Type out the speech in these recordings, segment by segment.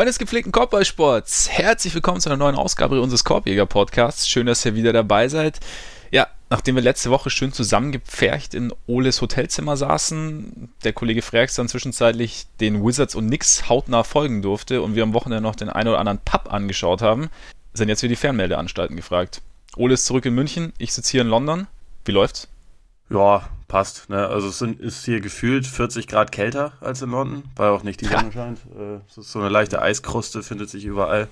Freunde des gepflegten Korbballsports, herzlich willkommen zu einer neuen Ausgabe unseres Korbjäger-Podcasts. Schön, dass ihr wieder dabei seid. Ja, nachdem wir letzte Woche schön zusammengepfercht in Oles Hotelzimmer saßen, der Kollege Freaks dann zwischenzeitlich den Wizards und Knicks hautnah folgen durfte und wir am Wochenende noch den einen oder anderen Pub angeschaut haben, sind jetzt wieder die Fernmeldeanstalten gefragt. Ole ist zurück in München, ich sitze hier in London. Wie läuft's? Ja, passt. Ne? Also es sind, ist hier gefühlt 40 Grad kälter als in London, weil auch nicht die Sonne scheint. Äh, es ist so eine leichte Eiskruste, findet sich überall.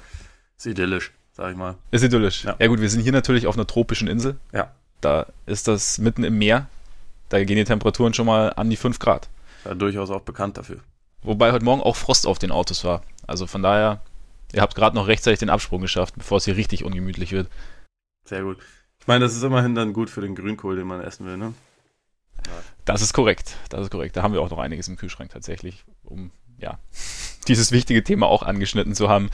Ist idyllisch, sag ich mal. Ist idyllisch. Ja. ja gut, wir sind hier natürlich auf einer tropischen Insel. Ja. Da ist das mitten im Meer. Da gehen die Temperaturen schon mal an die 5 Grad. Ja, durchaus auch bekannt dafür. Wobei heute Morgen auch Frost auf den Autos war. Also von daher, ihr habt gerade noch rechtzeitig den Absprung geschafft, bevor es hier richtig ungemütlich wird. Sehr gut. Ich meine, das ist immerhin dann gut für den Grünkohl, den man essen will, ne? Das ist korrekt. Das ist korrekt. Da haben wir auch noch einiges im Kühlschrank tatsächlich, um ja dieses wichtige Thema auch angeschnitten zu haben.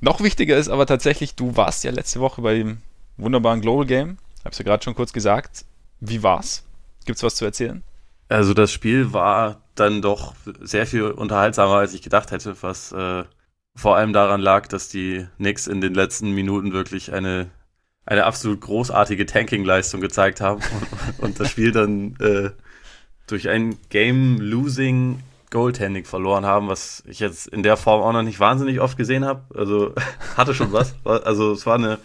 Noch wichtiger ist aber tatsächlich, du warst ja letzte Woche bei dem wunderbaren Global Game. Hab's ja gerade schon kurz gesagt. Wie war's? Gibt's was zu erzählen? Also das Spiel war dann doch sehr viel unterhaltsamer, als ich gedacht hätte, was äh, vor allem daran lag, dass die Knicks in den letzten Minuten wirklich eine eine absolut großartige Tanking-Leistung gezeigt haben und, und, das Spiel dann äh, durch ein Game-Losing Goaltending verloren haben, was ich jetzt in der Form auch noch nicht wahnsinnig oft gesehen habe. Also hatte schon was. Also es war eine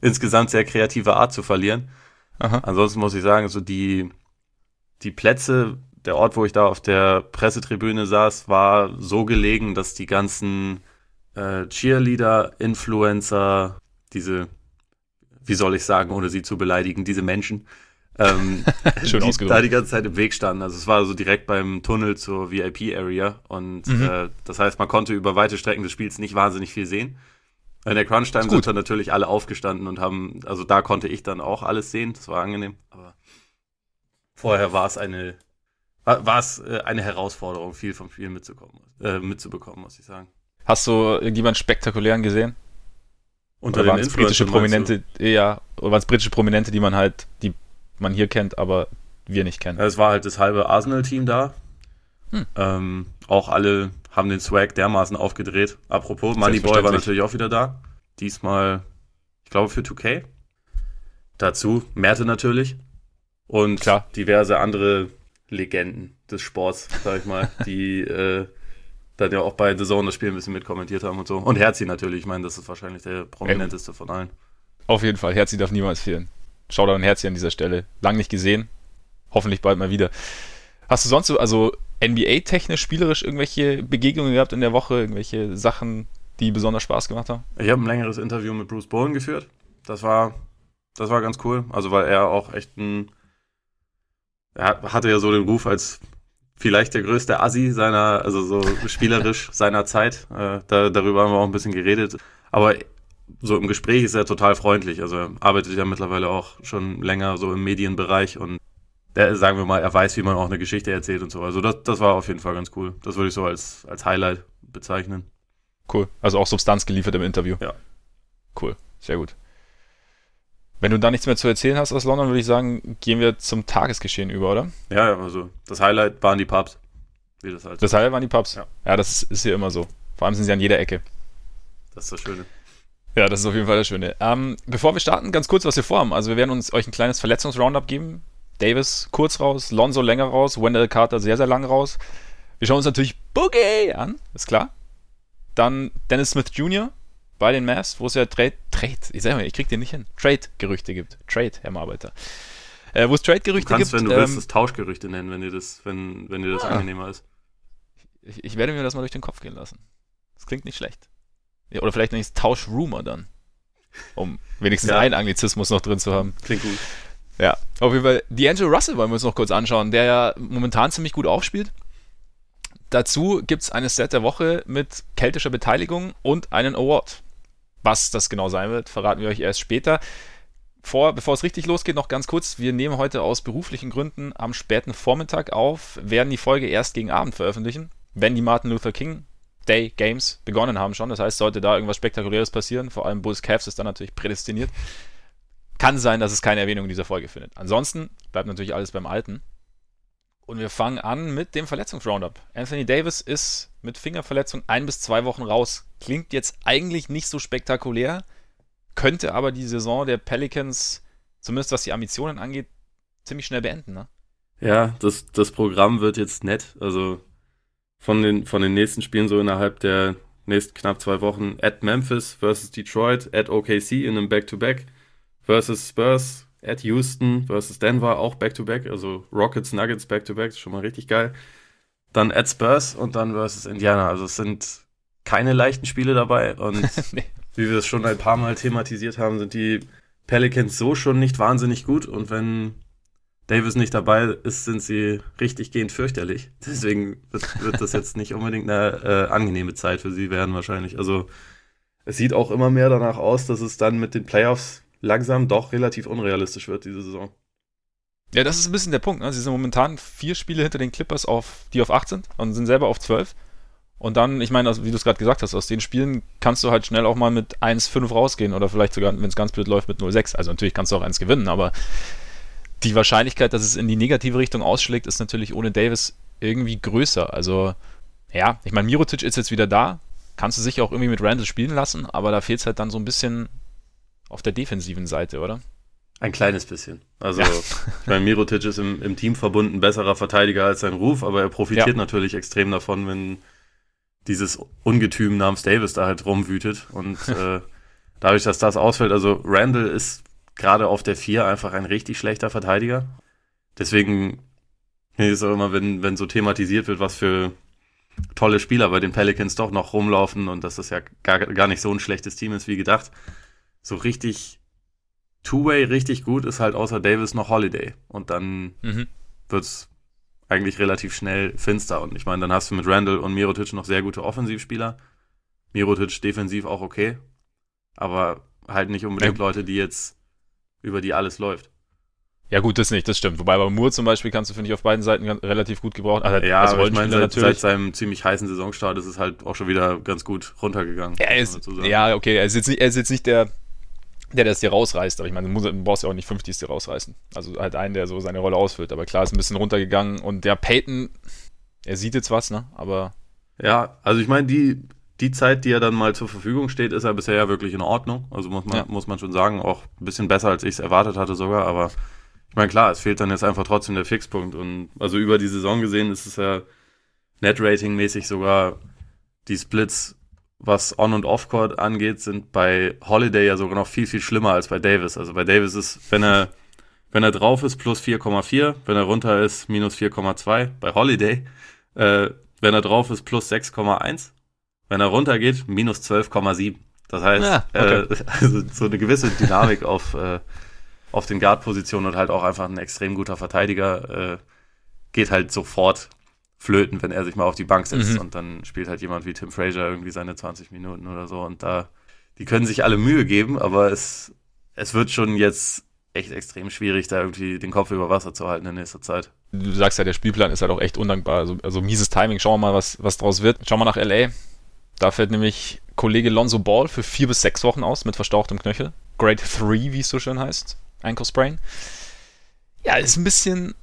insgesamt sehr kreative Art zu verlieren. Aha. Ansonsten muss ich sagen, so die, die Plätze, der Ort, wo ich da auf der Pressetribüne saß, war so gelegen, dass die ganzen äh, Cheerleader, Influencer, diese wie soll ich sagen, ohne sie zu beleidigen, diese Menschen, ähm, die da die ganze Zeit im Weg standen. Also es war so direkt beim Tunnel zur VIP-Area und mhm. äh, das heißt, man konnte über weite Strecken des Spiels nicht wahnsinnig viel sehen. In der Crunch-Time sind dann natürlich alle aufgestanden und haben, also da konnte ich dann auch alles sehen, das war angenehm, aber vorher war es eine, war es äh, eine Herausforderung, viel vom Spiel mitzukommen, äh, mitzubekommen, muss ich sagen. Hast du irgendjemanden spektakulären gesehen? Unter waren es britische Prominente, ja, oder waren es britische Prominente, die man halt, die man hier kennt, aber wir nicht kennen. Es war halt das halbe Arsenal-Team da. Hm. Ähm, auch alle haben den Swag dermaßen aufgedreht. Apropos, Moneyboy war natürlich auch wieder da. Diesmal, ich glaube, für 2K. Dazu Merte natürlich. Und Klar. diverse andere Legenden des Sports, sag ich mal, die äh, dann ja auch bei The Zone das Spiel ein bisschen mitkommentiert haben und so. Und Herzi natürlich, ich meine, das ist wahrscheinlich der prominenteste von allen. Auf jeden Fall, Herzi darf niemals fehlen. Shoutout an Herzi an dieser Stelle. Lang nicht gesehen, hoffentlich bald mal wieder. Hast du sonst so, also NBA-technisch, spielerisch irgendwelche Begegnungen gehabt in der Woche, irgendwelche Sachen, die besonders Spaß gemacht haben? Ich habe ein längeres Interview mit Bruce Bowen geführt. Das war, das war ganz cool. Also weil er auch echt ein, er hatte ja so den Ruf als vielleicht der größte Assi seiner, also so spielerisch seiner Zeit. Äh, da, darüber haben wir auch ein bisschen geredet. Aber so im Gespräch ist er total freundlich. Also er arbeitet ja mittlerweile auch schon länger so im Medienbereich und der, sagen wir mal, er weiß, wie man auch eine Geschichte erzählt und so. Also das, das war auf jeden Fall ganz cool. Das würde ich so als, als Highlight bezeichnen. Cool. Also auch Substanz geliefert im Interview. Ja. Cool. Sehr gut. Wenn du da nichts mehr zu erzählen hast aus London, würde ich sagen, gehen wir zum Tagesgeschehen über, oder? Ja, also das Highlight waren die Pubs. Wie das, halt das Highlight waren die Pubs. Ja, ja das ist, hier immer so. Vor allem sind sie an jeder Ecke. Das ist das Schöne. Ja, das ist auf jeden Fall das Schöne. Ähm, bevor wir starten, ganz kurz, was wir vorhaben. Also wir werden uns euch ein kleines Verletzungsroundup geben. Davis kurz raus, Lonzo länger raus, Wendell Carter sehr, sehr lang raus. Wir schauen uns natürlich Boogie an, ist klar. Dann Dennis Smith Jr., bei den Mavs, wo es ja Trade, Trade, ich sag mal, ich krieg den nicht hin, Trade-Gerüchte gibt. Trade, Herr Marbeiter. Äh, wo es Trade-Gerüchte gibt. Du kannst, wenn du ähm, willst, das Tauschgerüchte nennen, wenn dir das, wenn, wenn dir das ah, angenehmer ist. Ich, ich, werde mir das mal durch den Kopf gehen lassen. Das klingt nicht schlecht. Ja, oder vielleicht nenne ich es Tausch-Rumor dann. Um wenigstens ja. einen Anglizismus noch drin zu haben. Klingt gut. Ja, auf jeden Fall. D'Angelo Russell wollen wir uns noch kurz anschauen, der ja momentan ziemlich gut aufspielt. Dazu gibt es eine Set der Woche mit keltischer Beteiligung und einen Award. Was das genau sein wird, verraten wir euch erst später. Vor, bevor es richtig losgeht, noch ganz kurz. Wir nehmen heute aus beruflichen Gründen am späten Vormittag auf, werden die Folge erst gegen Abend veröffentlichen, wenn die Martin Luther King Day Games begonnen haben schon. Das heißt, sollte da irgendwas Spektakuläres passieren, vor allem Bulls Cavs ist dann natürlich prädestiniert, kann sein, dass es keine Erwähnung in dieser Folge findet. Ansonsten bleibt natürlich alles beim Alten. Und wir fangen an mit dem Verletzungsroundup. Anthony Davis ist mit Fingerverletzung ein bis zwei Wochen raus. Klingt jetzt eigentlich nicht so spektakulär, könnte aber die Saison der Pelicans, zumindest was die Ambitionen angeht, ziemlich schnell beenden, ne? Ja, das, das Programm wird jetzt nett. Also von den, von den nächsten Spielen so innerhalb der nächsten knapp zwei Wochen at Memphis versus Detroit, at OKC in einem Back-to-Back versus Spurs, at Houston versus Denver auch Back-to-Back, also Rockets, Nuggets Back-to-Back, schon mal richtig geil. Dann at Spurs und dann versus Indiana. Also es sind keine leichten Spiele dabei und nee. wie wir es schon ein paar Mal thematisiert haben, sind die Pelicans so schon nicht wahnsinnig gut und wenn Davis nicht dabei ist, sind sie richtig gehend fürchterlich. Deswegen wird, wird das jetzt nicht unbedingt eine äh, angenehme Zeit für sie werden wahrscheinlich. Also es sieht auch immer mehr danach aus, dass es dann mit den Playoffs langsam doch relativ unrealistisch wird diese Saison. Ja, das ist ein bisschen der Punkt. Ne? Sie sind momentan vier Spiele hinter den Clippers, auf, die auf 8 sind und sind selber auf 12. Und dann, ich meine, wie du es gerade gesagt hast, aus den Spielen kannst du halt schnell auch mal mit 1-5 rausgehen oder vielleicht sogar, wenn es ganz blöd läuft, mit 0-6. Also natürlich kannst du auch eins gewinnen, aber die Wahrscheinlichkeit, dass es in die negative Richtung ausschlägt, ist natürlich ohne Davis irgendwie größer. Also, ja, ich meine, Mirotic ist jetzt wieder da. Kannst du sicher auch irgendwie mit Randall spielen lassen, aber da fehlt es halt dann so ein bisschen auf der defensiven Seite, oder? Ein kleines bisschen. Also, ja. ich meine, Mirotic ist im, im Teamverbund ein besserer Verteidiger als sein Ruf, aber er profitiert ja. natürlich extrem davon, wenn dieses Ungetüm namens Davis da halt rumwütet. Und äh, dadurch, dass das ausfällt, also Randall ist gerade auf der 4 einfach ein richtig schlechter Verteidiger. Deswegen ist auch immer, wenn, wenn so thematisiert wird, was für tolle Spieler bei den Pelicans doch noch rumlaufen und dass das ja gar, gar nicht so ein schlechtes Team ist wie gedacht. So richtig Two-Way richtig gut ist halt außer Davis noch Holiday. Und dann mhm. es eigentlich relativ schnell finster. Und ich meine, dann hast du mit Randall und Mirotic noch sehr gute Offensivspieler. Mirotic defensiv auch okay. Aber halt nicht unbedingt ja. Leute, die jetzt über die alles läuft. Ja, gut, das nicht, das stimmt. Wobei bei Moore zum Beispiel kannst du, finde ich, auf beiden Seiten relativ gut gebraucht. Also, ja, als aber ich meine, seit, seit, seinem ziemlich heißen Saisonstart ist es halt auch schon wieder ganz gut runtergegangen. Ja, ist, ja okay, er ist, jetzt nicht, er ist jetzt nicht der, der das dir rausreißt, aber ich meine, du brauchst ja auch nicht 50 dir rausreißen. Also halt einen, der so seine Rolle ausfüllt. Aber klar, ist ein bisschen runtergegangen und der Peyton, er sieht jetzt was, ne? Aber. Ja, also ich meine, die, die Zeit, die er dann mal zur Verfügung steht, ist er bisher ja wirklich in Ordnung. Also muss man, ja. muss man schon sagen, auch ein bisschen besser, als ich es erwartet hatte sogar. Aber ich meine, klar, es fehlt dann jetzt einfach trotzdem der Fixpunkt. Und also über die Saison gesehen ist es ja Net-Rating-mäßig sogar die Splits, was On- und Off-Court angeht, sind bei Holiday ja sogar noch viel, viel schlimmer als bei Davis. Also bei Davis ist, wenn er, wenn er drauf ist, plus 4,4, wenn er runter ist, minus 4,2. Bei Holiday, äh, wenn er drauf ist, plus 6,1 wenn er runtergeht, minus 12,7. Das heißt, ja, okay. äh, also so eine gewisse Dynamik auf, äh, auf den Guard-Positionen und halt auch einfach ein extrem guter Verteidiger äh, geht halt sofort flöten, wenn er sich mal auf die Bank setzt mhm. und dann spielt halt jemand wie Tim Frazier irgendwie seine 20 Minuten oder so und da, die können sich alle Mühe geben, aber es, es wird schon jetzt echt extrem schwierig, da irgendwie den Kopf über Wasser zu halten in nächster Zeit. Du sagst ja, der Spielplan ist halt auch echt undankbar, also, also mieses Timing, schauen wir mal, was, was draus wird. Schauen wir nach L.A., da fällt nämlich Kollege Lonzo Ball für vier bis sechs Wochen aus mit verstauchtem Knöchel. Grade 3, wie es so schön heißt. Ankle Sprain. Ja, ist ein bisschen.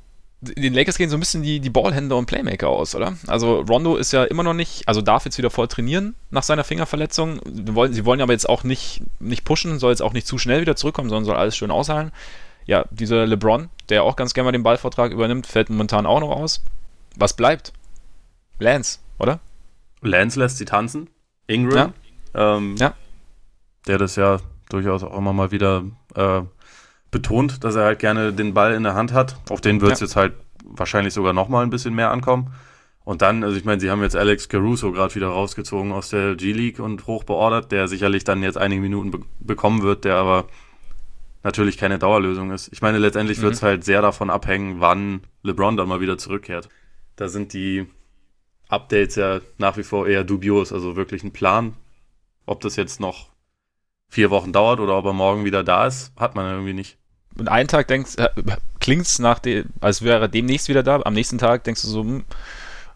Den Lakers gehen so ein bisschen die, die Ballhänder und Playmaker aus, oder? Also Rondo ist ja immer noch nicht, also darf jetzt wieder voll trainieren nach seiner Fingerverletzung. Sie wollen, sie wollen aber jetzt auch nicht, nicht pushen, soll jetzt auch nicht zu schnell wieder zurückkommen, sondern soll alles schön aushalten. Ja, dieser LeBron, der auch ganz gerne mal den Ballvortrag übernimmt, fällt momentan auch noch aus. Was bleibt? Lance, oder? Lance lässt sie tanzen. Ingram. Ja. Ähm, ja. Der das ja durchaus auch immer mal wieder äh, betont, dass er halt gerne den Ball in der Hand hat. Auf den wird es ja. jetzt halt wahrscheinlich sogar noch mal ein bisschen mehr ankommen. Und dann, also ich meine, sie haben jetzt Alex Caruso gerade wieder rausgezogen aus der G-League und hochbeordert, der sicherlich dann jetzt einige Minuten be bekommen wird, der aber natürlich keine Dauerlösung ist. Ich meine, letztendlich mhm. wird es halt sehr davon abhängen, wann LeBron dann mal wieder zurückkehrt. Da sind die Updates ja nach wie vor eher dubios, also wirklich ein Plan. Ob das jetzt noch vier Wochen dauert oder ob er morgen wieder da ist, hat man irgendwie nicht. Und einen Tag denkst, äh, klingt es nach dem, als wäre er demnächst wieder da. Am nächsten Tag denkst du so, hm,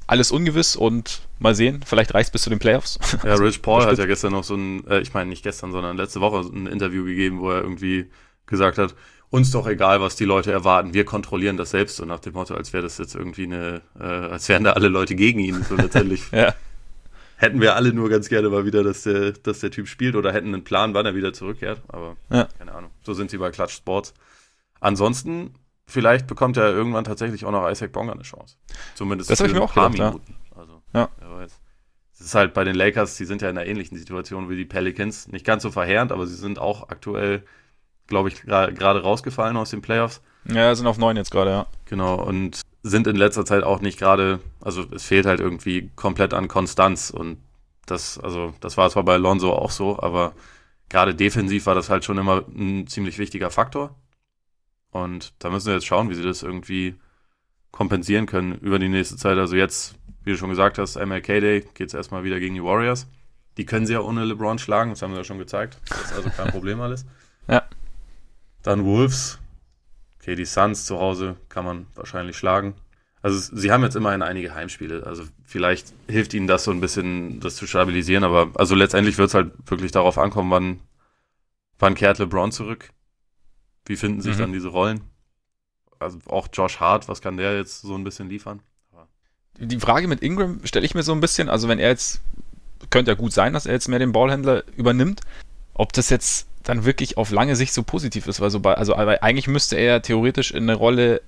alles ungewiss und mal sehen, vielleicht reicht es bis zu den Playoffs. Ja, Rich Paul hat ja gestern noch so ein, äh, ich meine nicht gestern, sondern letzte Woche ein Interview gegeben, wo er irgendwie gesagt hat, uns doch egal, was die Leute erwarten, wir kontrollieren das selbst, so nach dem Motto, als wäre das jetzt irgendwie eine, äh, als wären da alle Leute gegen ihn. So letztendlich ja. Hätten wir alle nur ganz gerne mal wieder, dass der, dass der Typ spielt oder hätten einen Plan, wann er wieder zurückkehrt. Aber ja. keine Ahnung. So sind sie bei Clutch Sports. Ansonsten, vielleicht bekommt er irgendwann tatsächlich auch noch Isaac Bonga eine Chance. Zumindest das für ich mir auch paar gedacht, Minuten. Ja. Also, ja. wer weiß. Es ist halt bei den Lakers, die sind ja in einer ähnlichen Situation wie die Pelicans. Nicht ganz so verheerend, aber sie sind auch aktuell glaube ich, gerade rausgefallen aus den Playoffs. Ja, sind auf neun jetzt gerade, ja. Genau, und sind in letzter Zeit auch nicht gerade, also es fehlt halt irgendwie komplett an Konstanz und das, also das war zwar bei Alonso auch so, aber gerade defensiv war das halt schon immer ein ziemlich wichtiger Faktor. Und da müssen wir jetzt schauen, wie sie das irgendwie kompensieren können über die nächste Zeit. Also jetzt, wie du schon gesagt hast, MLK Day geht es erstmal wieder gegen die Warriors. Die können sie ja ohne LeBron schlagen, das haben wir ja schon gezeigt. Das ist also kein Problem alles. Ja. Dann Wolves. Okay, die Suns zu Hause kann man wahrscheinlich schlagen. Also sie haben jetzt immerhin einige Heimspiele. Also vielleicht hilft ihnen das so ein bisschen, das zu stabilisieren. Aber also letztendlich wird es halt wirklich darauf ankommen, wann, wann kehrt LeBron zurück. Wie finden sich mhm. dann diese Rollen? Also auch Josh Hart, was kann der jetzt so ein bisschen liefern? Die Frage mit Ingram stelle ich mir so ein bisschen, also wenn er jetzt, könnte ja gut sein, dass er jetzt mehr den Ballhändler übernimmt, ob das jetzt dann wirklich auf lange Sicht so positiv ist, weil so bei, also eigentlich müsste er theoretisch in eine Rolle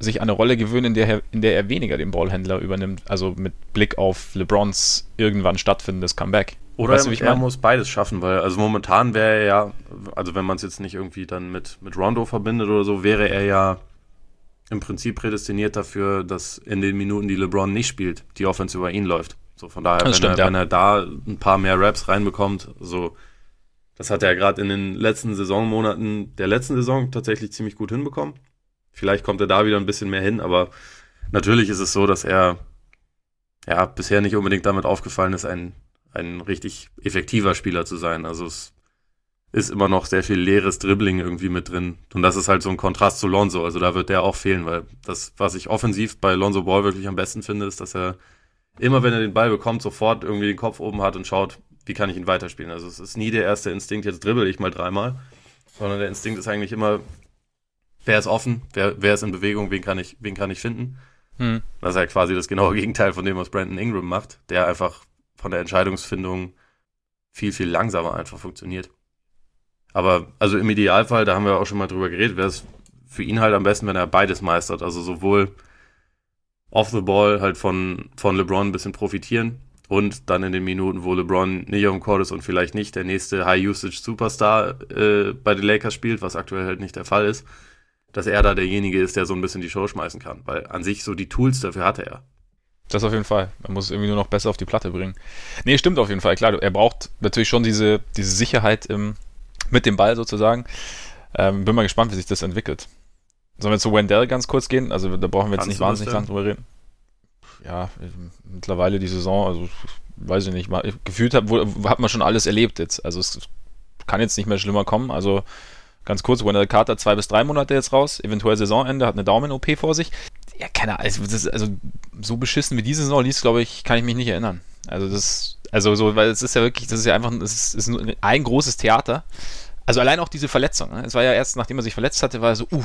sich an eine Rolle gewöhnen, in der, er, in der er weniger den Ballhändler übernimmt, also mit Blick auf LeBrons irgendwann stattfindendes Comeback. Oder weißt du, er muss beides schaffen, weil also momentan wäre er ja, also wenn man es jetzt nicht irgendwie dann mit, mit Rondo verbindet oder so, wäre er ja im Prinzip prädestiniert dafür, dass in den Minuten, die LeBron nicht spielt, die Offense über ihn läuft. So von daher, wenn, stimmt, er, ja. wenn er da ein paar mehr Raps reinbekommt, so das hat er gerade in den letzten Saisonmonaten der letzten Saison tatsächlich ziemlich gut hinbekommen. Vielleicht kommt er da wieder ein bisschen mehr hin, aber natürlich ist es so, dass er ja bisher nicht unbedingt damit aufgefallen ist, ein, ein richtig effektiver Spieler zu sein. Also es ist immer noch sehr viel leeres Dribbling irgendwie mit drin. Und das ist halt so ein Kontrast zu Lonzo. Also da wird der auch fehlen, weil das, was ich offensiv bei Lonzo Ball wirklich am besten finde, ist, dass er immer, wenn er den Ball bekommt, sofort irgendwie den Kopf oben hat und schaut, wie kann ich ihn weiterspielen. Also es ist nie der erste Instinkt, jetzt dribbel ich mal dreimal, sondern der Instinkt ist eigentlich immer, wer ist offen, wer, wer ist in Bewegung, wen kann ich, wen kann ich finden. Hm. Das ist ja quasi das genaue Gegenteil von dem, was Brandon Ingram macht, der einfach von der Entscheidungsfindung viel, viel langsamer einfach funktioniert. Aber also im Idealfall, da haben wir auch schon mal drüber geredet, wäre es für ihn halt am besten, wenn er beides meistert. Also sowohl off the ball halt von, von LeBron ein bisschen profitieren, und dann in den Minuten, wo LeBron nicht auf dem Court ist und vielleicht nicht der nächste High-Usage-Superstar äh, bei den Lakers spielt, was aktuell halt nicht der Fall ist, dass er da derjenige ist, der so ein bisschen die Show schmeißen kann. Weil an sich so die Tools dafür hatte er. Das auf jeden Fall. Man muss es irgendwie nur noch besser auf die Platte bringen. Nee, stimmt auf jeden Fall. Klar, er braucht natürlich schon diese, diese Sicherheit im, mit dem Ball sozusagen. Ähm, bin mal gespannt, wie sich das entwickelt. Sollen wir zu Wendell ganz kurz gehen? Also da brauchen wir jetzt Kannst nicht wahnsinnig lang drüber reden ja, mittlerweile die Saison, also weiß ich nicht, mal, gefühlt hat, hat man schon alles erlebt jetzt. Also es kann jetzt nicht mehr schlimmer kommen. Also ganz kurz, Wendell Carter zwei bis drei Monate jetzt raus, eventuell Saisonende, hat eine Daumen-OP vor sich. Ja, keine Ahnung, also, also so beschissen wie diese Saison liest, glaube ich, kann ich mich nicht erinnern. Also das, also so, weil es ist ja wirklich, das ist ja einfach, es ist, ist ein großes Theater. Also allein auch diese Verletzung. Ne? Es war ja erst, nachdem er sich verletzt hatte, war er so, uh,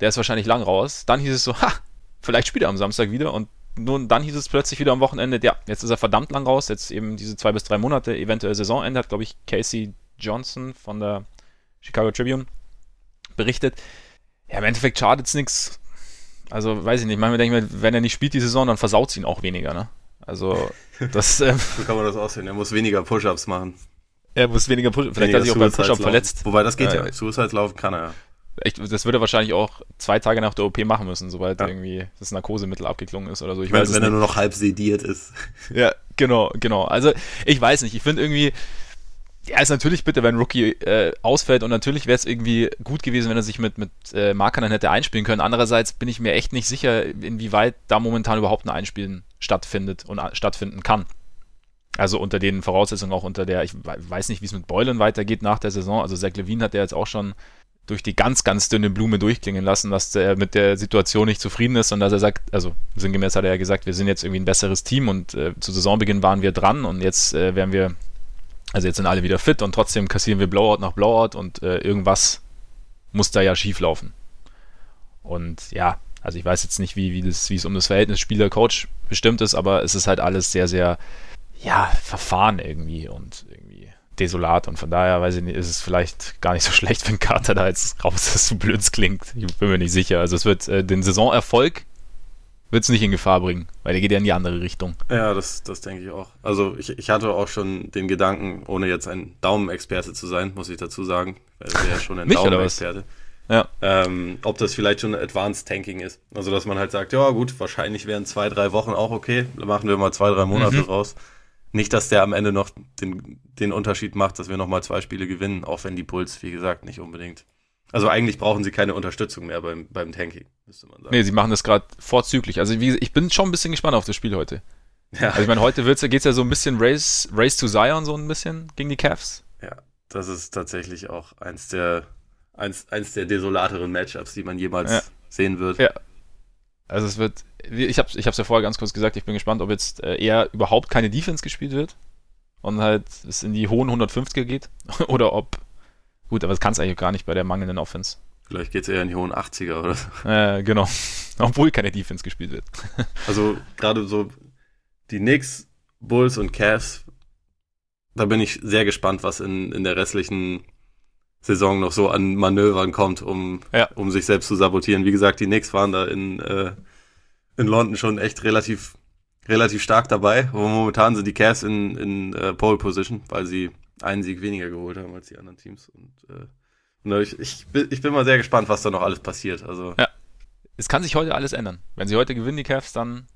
der ist wahrscheinlich lang raus. Dann hieß es so, ha, vielleicht spielt er am Samstag wieder und nun, dann hieß es plötzlich wieder am Wochenende, ja, jetzt ist er verdammt lang raus, jetzt eben diese zwei bis drei Monate, eventuell Saisonende, hat, glaube ich, Casey Johnson von der Chicago Tribune berichtet. Ja, im Endeffekt schadet es nichts. Also, weiß ich nicht, manchmal denke ich mir, wenn er nicht spielt die Saison, dann versaut es ihn auch weniger, ne? Also, das. Ähm, so kann man das aussehen. Er muss weniger Push-Ups machen. Er muss weniger Push-Ups. Vielleicht hat er sich auch beim Push-Up verletzt. Wobei, das geht äh, ja. Suicides laufen kann er ja. Echt, das würde er wahrscheinlich auch zwei Tage nach der OP machen müssen, sobald ja. irgendwie das Narkosemittel abgeklungen ist oder so. Ich wenn, weiß wenn er nur noch halb sediert ist. Ja, genau, genau. Also ich weiß nicht. Ich finde irgendwie, ja, ist natürlich bitte, wenn Rookie äh, ausfällt und natürlich wäre es irgendwie gut gewesen, wenn er sich mit, mit äh, Markern dann hätte einspielen können. Andererseits bin ich mir echt nicht sicher, inwieweit da momentan überhaupt ein Einspielen stattfindet und äh, stattfinden kann. Also unter den Voraussetzungen auch unter der, ich weiß nicht, wie es mit Beulen weitergeht nach der Saison. Also Zach Levine hat ja jetzt auch schon durch die ganz, ganz dünne Blume durchklingen lassen, dass er mit der Situation nicht zufrieden ist und dass er sagt, also sinngemäß hat er ja gesagt, wir sind jetzt irgendwie ein besseres Team und äh, zu Saisonbeginn waren wir dran und jetzt äh, werden wir, also jetzt sind alle wieder fit und trotzdem kassieren wir Blowout nach Blowout und äh, irgendwas muss da ja schief laufen. Und ja, also ich weiß jetzt nicht, wie, wie, das, wie es um das Verhältnis Spieler-Coach bestimmt ist, aber es ist halt alles sehr, sehr, ja, verfahren irgendwie und desolat. Und von daher, weiß ich nicht, ist es vielleicht gar nicht so schlecht, wenn Carter da jetzt raus ist, so blöd klingt. Ich bin mir nicht sicher. Also es wird äh, den Saisonerfolg wird es nicht in Gefahr bringen, weil der geht ja in die andere Richtung. Ja, das, das denke ich auch. Also ich, ich hatte auch schon den Gedanken, ohne jetzt ein Daumenexperte zu sein, muss ich dazu sagen, weil er ja schon ein Daumenexperte. Ja. Ähm, ob das vielleicht schon Advanced Tanking ist. Also, dass man halt sagt, ja gut, wahrscheinlich wären zwei, drei Wochen auch okay. Machen wir mal zwei, drei Monate mhm. raus. Nicht, dass der am Ende noch den, den Unterschied macht, dass wir nochmal zwei Spiele gewinnen, auch wenn die Puls, wie gesagt, nicht unbedingt also eigentlich brauchen sie keine Unterstützung mehr beim, beim Tanking, müsste man sagen. Nee, sie machen das gerade vorzüglich. Also wie, ich bin schon ein bisschen gespannt auf das Spiel heute. Ja. Also ich meine, heute geht es ja so ein bisschen Race, Race to Zion so ein bisschen gegen die Cavs. Ja, das ist tatsächlich auch eins der, eins, eins der desolateren Matchups, die man jemals ja. sehen wird. Ja. Also es wird, ich habe ich ja vorher ganz kurz gesagt, ich bin gespannt, ob jetzt äh, eher überhaupt keine Defense gespielt wird und halt es in die hohen 150er geht oder ob Gut, aber das kannst du eigentlich gar nicht bei der mangelnden Offense. Vielleicht geht es eher in die hohen 80er oder so. Äh, genau. Obwohl keine Defense gespielt wird. also gerade so die Knicks, Bulls und Cavs, da bin ich sehr gespannt, was in, in der restlichen Saison noch so an Manövern kommt, um, ja. um sich selbst zu sabotieren. Wie gesagt, die Knicks waren da in, äh, in London schon echt relativ, relativ stark dabei. Aber momentan sind die Cavs in, in äh, Pole Position, weil sie einen Sieg weniger geholt haben als die anderen Teams. Und, äh, und ich, ich, bin, ich bin mal sehr gespannt, was da noch alles passiert. Also, ja. Es kann sich heute alles ändern. Wenn sie heute gewinnen, die Cavs, dann.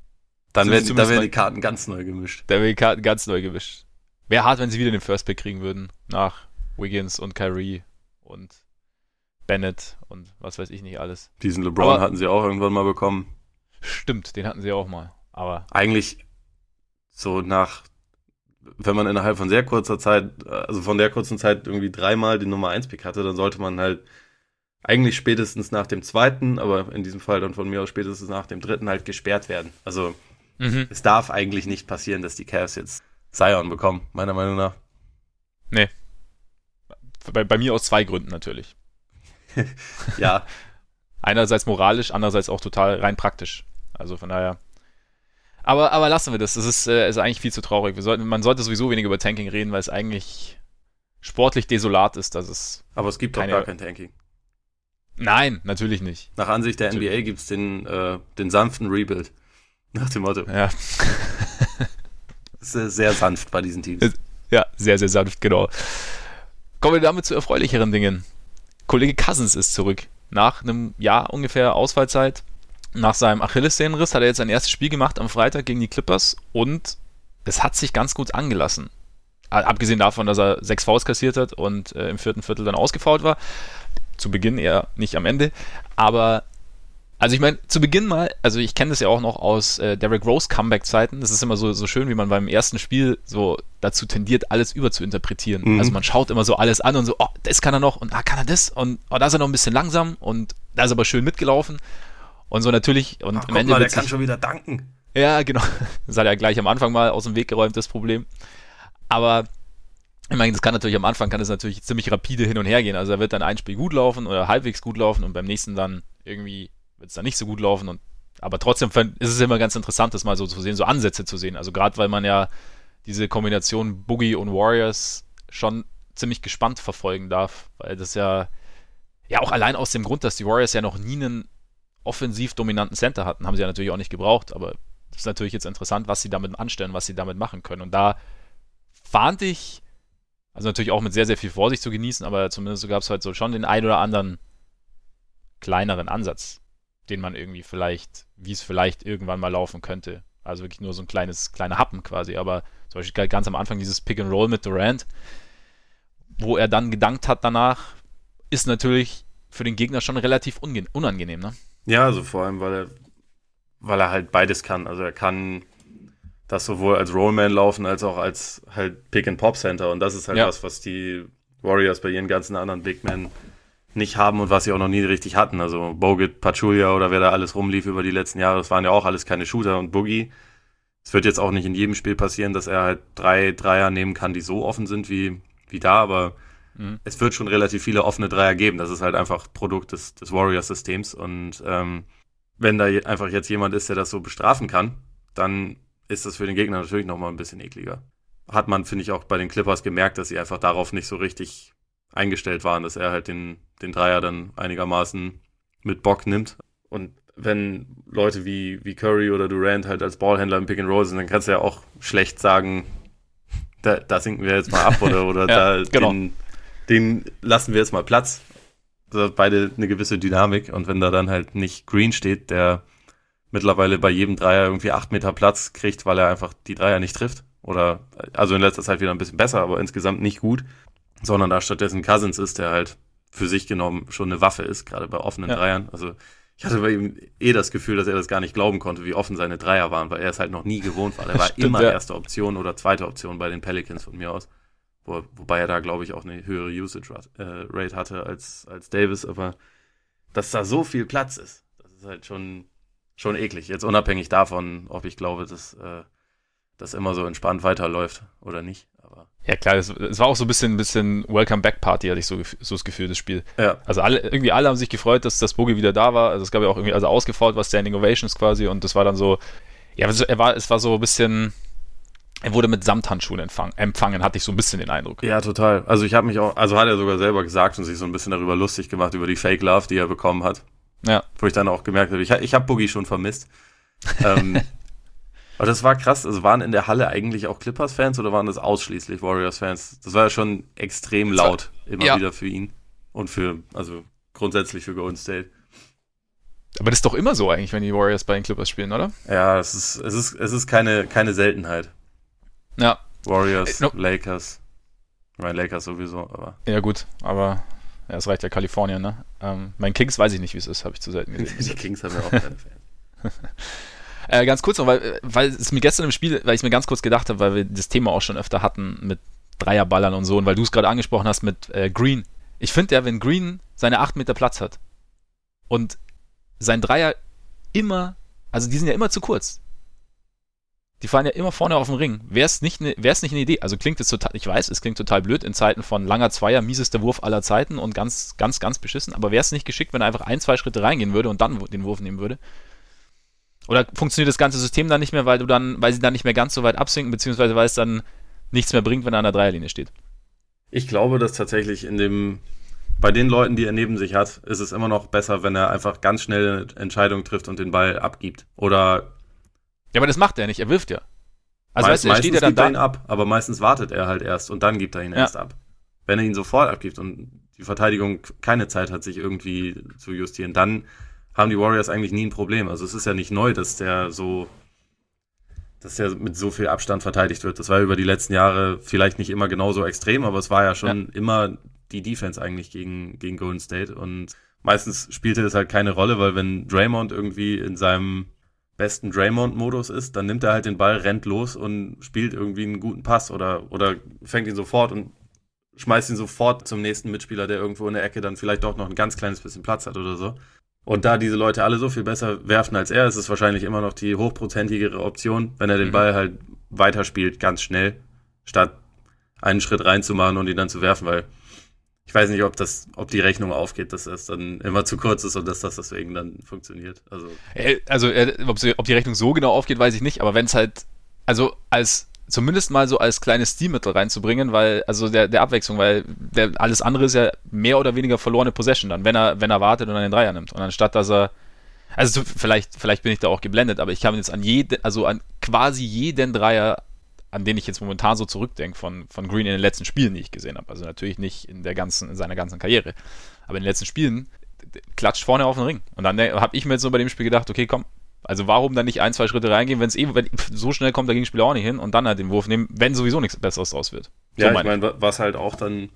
Dann werden, da werden die Karten ganz neu gemischt. Da werden die Karten ganz neu gemischt. Wäre hart, wenn sie wieder den First Pick kriegen würden. Nach Wiggins und Kyrie und Bennett und was weiß ich nicht alles. Diesen LeBron Aber, hatten sie auch irgendwann mal bekommen. Stimmt, den hatten sie auch mal. Aber. Eigentlich so nach wenn man innerhalb von sehr kurzer Zeit, also von der kurzen Zeit irgendwie dreimal den Nummer 1 Pick hatte, dann sollte man halt eigentlich spätestens nach dem zweiten, aber in diesem Fall dann von mir aus spätestens nach dem dritten halt gesperrt werden. Also mhm. es darf eigentlich nicht passieren, dass die Cavs jetzt Zion bekommen, meiner Meinung nach. Nee. Bei, bei mir aus zwei Gründen natürlich. ja. Einerseits moralisch, andererseits auch total rein praktisch. Also von daher aber, aber lassen wir das. Das ist, äh, ist eigentlich viel zu traurig. Wir sollten, man sollte sowieso weniger über Tanking reden, weil es eigentlich sportlich desolat ist, dass es. Aber es gibt keine... doch gar kein Tanking. Nein, natürlich nicht. Nach Ansicht der natürlich. NBA gibt es den, äh, den sanften Rebuild. Nach dem Motto. Ja. sehr, sehr sanft bei diesen Teams. Ja, sehr, sehr sanft, genau. Kommen wir damit zu erfreulicheren Dingen. Kollege Cousins ist zurück. Nach einem Jahr ungefähr Ausfallzeit nach seinem Achillessehnenriss hat er jetzt sein erstes Spiel gemacht am Freitag gegen die Clippers und es hat sich ganz gut angelassen. Abgesehen davon, dass er sechs Fouls kassiert hat und äh, im vierten Viertel dann ausgefault war. Zu Beginn eher nicht am Ende. Aber, also ich meine, zu Beginn mal, also ich kenne das ja auch noch aus äh, Derrick Rose Comeback-Zeiten. Das ist immer so, so schön, wie man beim ersten Spiel so dazu tendiert, alles überzuinterpretieren. Mhm. Also man schaut immer so alles an und so, oh, das kann er noch und ah, kann er das und oh, da ist er noch ein bisschen langsam und da ist er aber schön mitgelaufen. Und so natürlich. Und Ach, im Ende mal, der kann schon wieder danken. Ja, genau. Das hat er gleich am Anfang mal aus dem Weg geräumt, das Problem. Aber ich meine, das kann natürlich am Anfang kann es natürlich ziemlich rapide hin und her gehen. Also er wird dann ein Spiel gut laufen oder halbwegs gut laufen und beim nächsten dann irgendwie wird es dann nicht so gut laufen. Und, aber trotzdem ist es immer ganz interessant, das mal so zu sehen, so Ansätze zu sehen. Also gerade weil man ja diese Kombination Boogie und Warriors schon ziemlich gespannt verfolgen darf, weil das ja ja auch allein aus dem Grund, dass die Warriors ja noch nie einen offensiv dominanten Center hatten, haben sie ja natürlich auch nicht gebraucht, aber das ist natürlich jetzt interessant, was sie damit anstellen, was sie damit machen können. Und da fand ich, also natürlich auch mit sehr, sehr viel Vorsicht zu genießen, aber zumindest gab es halt so schon den ein oder anderen kleineren Ansatz, den man irgendwie vielleicht, wie es vielleicht irgendwann mal laufen könnte. Also wirklich nur so ein kleines, kleiner Happen quasi, aber zum Beispiel ganz am Anfang dieses Pick and Roll mit Durant, wo er dann gedankt hat danach, ist natürlich für den Gegner schon relativ unangenehm, ne? Ja, also vor allem, weil er, weil er halt beides kann. Also er kann das sowohl als Rollman laufen, als auch als halt Pick-and-Pop-Center. Und das ist halt ja. was, was die Warriors bei ihren ganzen anderen Big Men nicht haben und was sie auch noch nie richtig hatten. Also Bogut, Pachulia oder wer da alles rumlief über die letzten Jahre, das waren ja auch alles keine Shooter und Boogie. Es wird jetzt auch nicht in jedem Spiel passieren, dass er halt drei Dreier nehmen kann, die so offen sind wie, wie da, aber mhm. es wird schon relativ viele offene Dreier geben. Das ist halt einfach Produkt des, des Warriors-Systems. Und ähm, wenn da einfach jetzt jemand ist, der das so bestrafen kann, dann ist das für den Gegner natürlich nochmal ein bisschen ekliger. Hat man, finde ich, auch bei den Clippers gemerkt, dass sie einfach darauf nicht so richtig eingestellt waren, dass er halt den, den Dreier dann einigermaßen mit Bock nimmt. Und wenn Leute wie, wie Curry oder Durant halt als Ballhändler im Pick and Roll sind, dann kannst du ja auch schlecht sagen, da, da sinken wir jetzt mal ab oder, oder ja, da, genau. den, den lassen wir jetzt mal Platz. Das hat beide eine gewisse Dynamik und wenn da dann halt nicht Green steht, der mittlerweile bei jedem Dreier irgendwie acht Meter Platz kriegt, weil er einfach die Dreier nicht trifft. Oder also in letzter Zeit wieder ein bisschen besser, aber insgesamt nicht gut, sondern da stattdessen Cousins ist, der halt für sich genommen schon eine Waffe ist, gerade bei offenen ja. Dreiern. Also ich hatte bei ihm eh das Gefühl, dass er das gar nicht glauben konnte, wie offen seine Dreier waren, weil er es halt noch nie gewohnt war. Er war Stimmt, immer ja. erste Option oder zweite Option bei den Pelicans von mir aus. Wo, wobei er da, glaube ich, auch eine höhere Usage äh, Rate hatte als, als Davis, aber dass da so viel Platz ist, das ist halt schon, schon eklig. Jetzt unabhängig davon, ob ich glaube, dass äh, das immer so entspannt weiterläuft oder nicht. Aber ja klar, es, es, war auch so ein bisschen, ein bisschen Welcome Back Party, hatte ich so, so das Gefühl, das Spiel. Ja. Also alle, irgendwie alle haben sich gefreut, dass das Boogie wieder da war. Also es gab ja auch irgendwie, also ausgefault war Standing Ovations quasi und das war dann so, ja, er war, es war so ein bisschen, er wurde mit Samthandschuhen empfangen, empfangen, hatte ich so ein bisschen den Eindruck. Ja, total. Also ich habe mich auch, also hat er sogar selber gesagt und sich so ein bisschen darüber lustig gemacht, über die Fake Love, die er bekommen hat. Ja. Wo ich dann auch gemerkt habe, ich, ich habe Boogie schon vermisst. ähm, aber das war krass. Also waren in der Halle eigentlich auch Clippers-Fans oder waren das ausschließlich Warriors-Fans? Das war ja schon extrem laut immer ja. wieder für ihn. Und für, also grundsätzlich für Golden State. Aber das ist doch immer so eigentlich, wenn die Warriors bei den Clippers spielen, oder? Ja, es ist, es ist, es ist keine, keine Seltenheit. Ja. Warriors, no. Lakers. Mein Lakers sowieso, aber. Ja, gut, aber ja, es reicht ja Kalifornien, ne? Ähm, mein Kings weiß ich nicht, wie es ist, habe ich zu selten gesehen. die Kings haben ja auch keine Fans. Äh, ganz kurz noch, weil, weil es mir gestern im Spiel, weil ich mir ganz kurz gedacht habe, weil wir das Thema auch schon öfter hatten mit Dreierballern und so, und weil du es gerade angesprochen hast mit äh, Green. Ich finde ja, wenn Green seine 8 Meter Platz hat und sein Dreier immer, also die sind ja immer zu kurz. Die fahren ja immer vorne auf dem Ring. Wäre es nicht, ne, nicht eine Idee? Also klingt es total, ich weiß, es klingt total blöd in Zeiten von langer Zweier, miesester Wurf aller Zeiten und ganz, ganz, ganz beschissen. Aber wäre es nicht geschickt, wenn er einfach ein, zwei Schritte reingehen würde und dann den Wurf nehmen würde? Oder funktioniert das ganze System dann nicht mehr, weil du dann, weil sie dann nicht mehr ganz so weit absinken, beziehungsweise weil es dann nichts mehr bringt, wenn er an der Dreierlinie steht? Ich glaube, dass tatsächlich in dem, bei den Leuten, die er neben sich hat, ist es immer noch besser, wenn er einfach ganz schnell eine Entscheidung trifft und den Ball abgibt. Oder. Ja, aber das macht er nicht, er wirft ja. Also Meist, weißt er steht ja dann gibt da. er ihn ab, aber meistens wartet er halt erst und dann gibt er ihn ja. erst ab. Wenn er ihn sofort abgibt und die Verteidigung keine Zeit hat, sich irgendwie zu justieren, dann haben die Warriors eigentlich nie ein Problem. Also es ist ja nicht neu, dass der so, dass der mit so viel Abstand verteidigt wird. Das war über die letzten Jahre vielleicht nicht immer genauso extrem, aber es war ja schon ja. immer die Defense eigentlich gegen, gegen Golden State und meistens spielte das halt keine Rolle, weil wenn Draymond irgendwie in seinem besten Draymond-Modus ist, dann nimmt er halt den Ball, rennt los und spielt irgendwie einen guten Pass oder, oder fängt ihn sofort und schmeißt ihn sofort zum nächsten Mitspieler, der irgendwo in der Ecke dann vielleicht doch noch ein ganz kleines bisschen Platz hat oder so. Und da diese Leute alle so viel besser werfen als er, ist es wahrscheinlich immer noch die hochprozentigere Option, wenn er den mhm. Ball halt weiterspielt, ganz schnell, statt einen Schritt reinzumachen und ihn dann zu werfen, weil ich weiß nicht, ob das, ob die Rechnung aufgeht, dass das dann immer zu kurz ist und dass das deswegen dann funktioniert. Also, also ob die Rechnung so genau aufgeht, weiß ich nicht, aber wenn es halt, also als zumindest mal so als kleines Stilmittel reinzubringen, weil, also der, der Abwechslung, weil der, alles andere ist ja mehr oder weniger verlorene Possession dann, wenn er, wenn er wartet und dann den Dreier nimmt. Und anstatt dass er, also vielleicht, vielleicht bin ich da auch geblendet, aber ich kann jetzt an jeden, also an quasi jeden Dreier, an den ich jetzt momentan so zurückdenke von, von Green in den letzten Spielen, die ich gesehen habe. Also natürlich nicht in der ganzen, in seiner ganzen Karriere. Aber in den letzten Spielen klatscht vorne auf den Ring. Und dann habe ich mir jetzt so bei dem Spiel gedacht, okay, komm, also warum dann nicht ein, zwei Schritte reingehen, wenn es eh, wenn, so schnell kommt der Gegenspieler auch nicht hin und dann halt den Wurf nehmen, wenn sowieso nichts Besseres draus wird. So ja, ich meine, was halt auch dann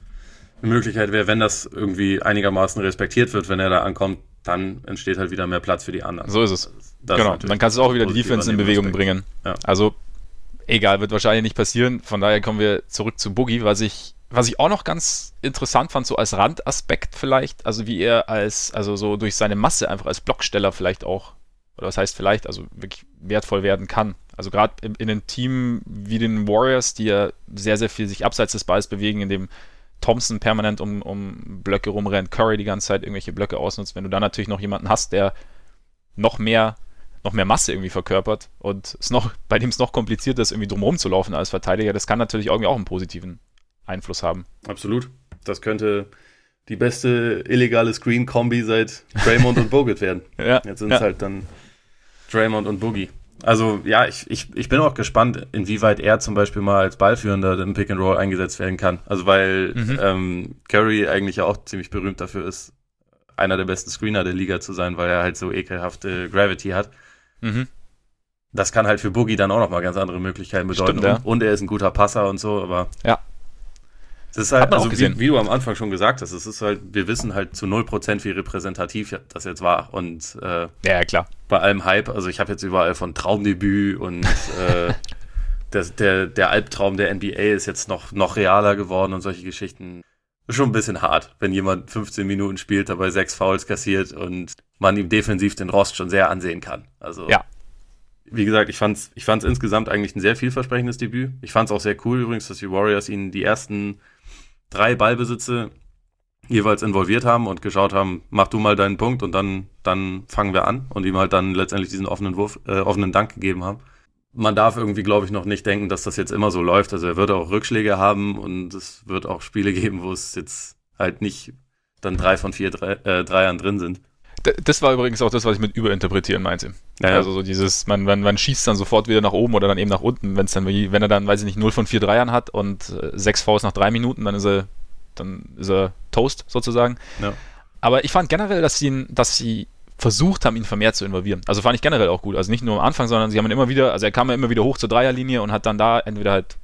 eine Möglichkeit wäre, wenn das irgendwie einigermaßen respektiert wird, wenn er da ankommt, dann entsteht halt wieder mehr Platz für die anderen. So ist es. Das genau, dann kannst du auch wieder die Defense in Bewegung Aspekt. bringen. Ja. Also, egal, wird wahrscheinlich nicht passieren. Von daher kommen wir zurück zu Boogie, was ich, was ich auch noch ganz interessant fand, so als Randaspekt vielleicht, also wie er als, also so durch seine Masse einfach als Blocksteller vielleicht auch oder was heißt vielleicht, also wirklich wertvoll werden kann. Also gerade in, in einem Team wie den Warriors, die ja sehr, sehr viel sich abseits des Balls bewegen, in dem Thompson permanent um, um Blöcke rumrennt, Curry die ganze Zeit irgendwelche Blöcke ausnutzt, wenn du dann natürlich noch jemanden hast, der noch mehr, noch mehr Masse irgendwie verkörpert und es noch, bei dem es noch komplizierter ist, irgendwie drumherum zu laufen als Verteidiger, das kann natürlich irgendwie auch einen positiven Einfluss haben. Absolut. Das könnte die beste illegale Screen-Kombi seit Draymond und Bogut werden. Ja, Jetzt sind es ja. halt dann Draymond und Boogie. Also ja, ich, ich, ich bin auch gespannt, inwieweit er zum Beispiel mal als Ballführender im Pick and Roll eingesetzt werden kann. Also weil Mhm. ähm, Curry eigentlich ja auch ziemlich berühmt dafür ist, einer der besten Screener der Liga zu sein, weil er halt so ekelhafte Gravity hat. Mhm. Das kann halt für Boogie dann auch nochmal ganz andere Möglichkeiten bedeuten. Stimmt, ja. und, und er ist ein guter Passer und so, aber Ja. Es ist halt, also wie, wie du am Anfang schon gesagt hast, es ist halt, wir wissen halt zu 0%, wie repräsentativ das jetzt war. Und äh, Ja, ja, klar. bei allem Hype, also ich habe jetzt überall von Traumdebüt und äh, der, der, der Albtraum der NBA ist jetzt noch, noch realer geworden und solche Geschichten. Schon ein bisschen hart, wenn jemand 15 Minuten spielt, dabei sechs Fouls kassiert und man ihm defensiv den Rost schon sehr ansehen kann. Also Ja. wie gesagt, ich fand's, ich fand's insgesamt eigentlich ein sehr vielversprechendes Debüt. Ich fand's auch sehr cool übrigens, dass die Warriors ihnen die ersten drei Ballbesitze jeweils involviert haben und geschaut haben, mach du mal deinen Punkt und dann, dann fangen wir an und ihm halt dann letztendlich diesen offenen Wurf, äh, offenen Dank gegeben haben. Man darf irgendwie, glaube ich, noch nicht denken, dass das jetzt immer so läuft. Also er wird auch Rückschläge haben und es wird auch Spiele geben, wo es jetzt halt nicht dann drei von vier drei, äh, Dreiern drin sind. Das war übrigens auch das, was ich mit überinterpretieren meinte. Ja, ja. Also so dieses, man, man, man schießt dann sofort wieder nach oben oder dann eben nach unten, wenn es dann, wenn er dann, weiß ich nicht, 0 von 4 Dreiern hat und äh, 6 Vs nach drei Minuten, dann ist er, dann ist er Toast sozusagen. Ja. Aber ich fand generell, dass sie, dass sie versucht haben, ihn vermehrt zu involvieren. Also fand ich generell auch gut. Also nicht nur am Anfang, sondern sie haben ihn immer wieder, also er kam ja immer wieder hoch zur Dreierlinie und hat dann da entweder halt,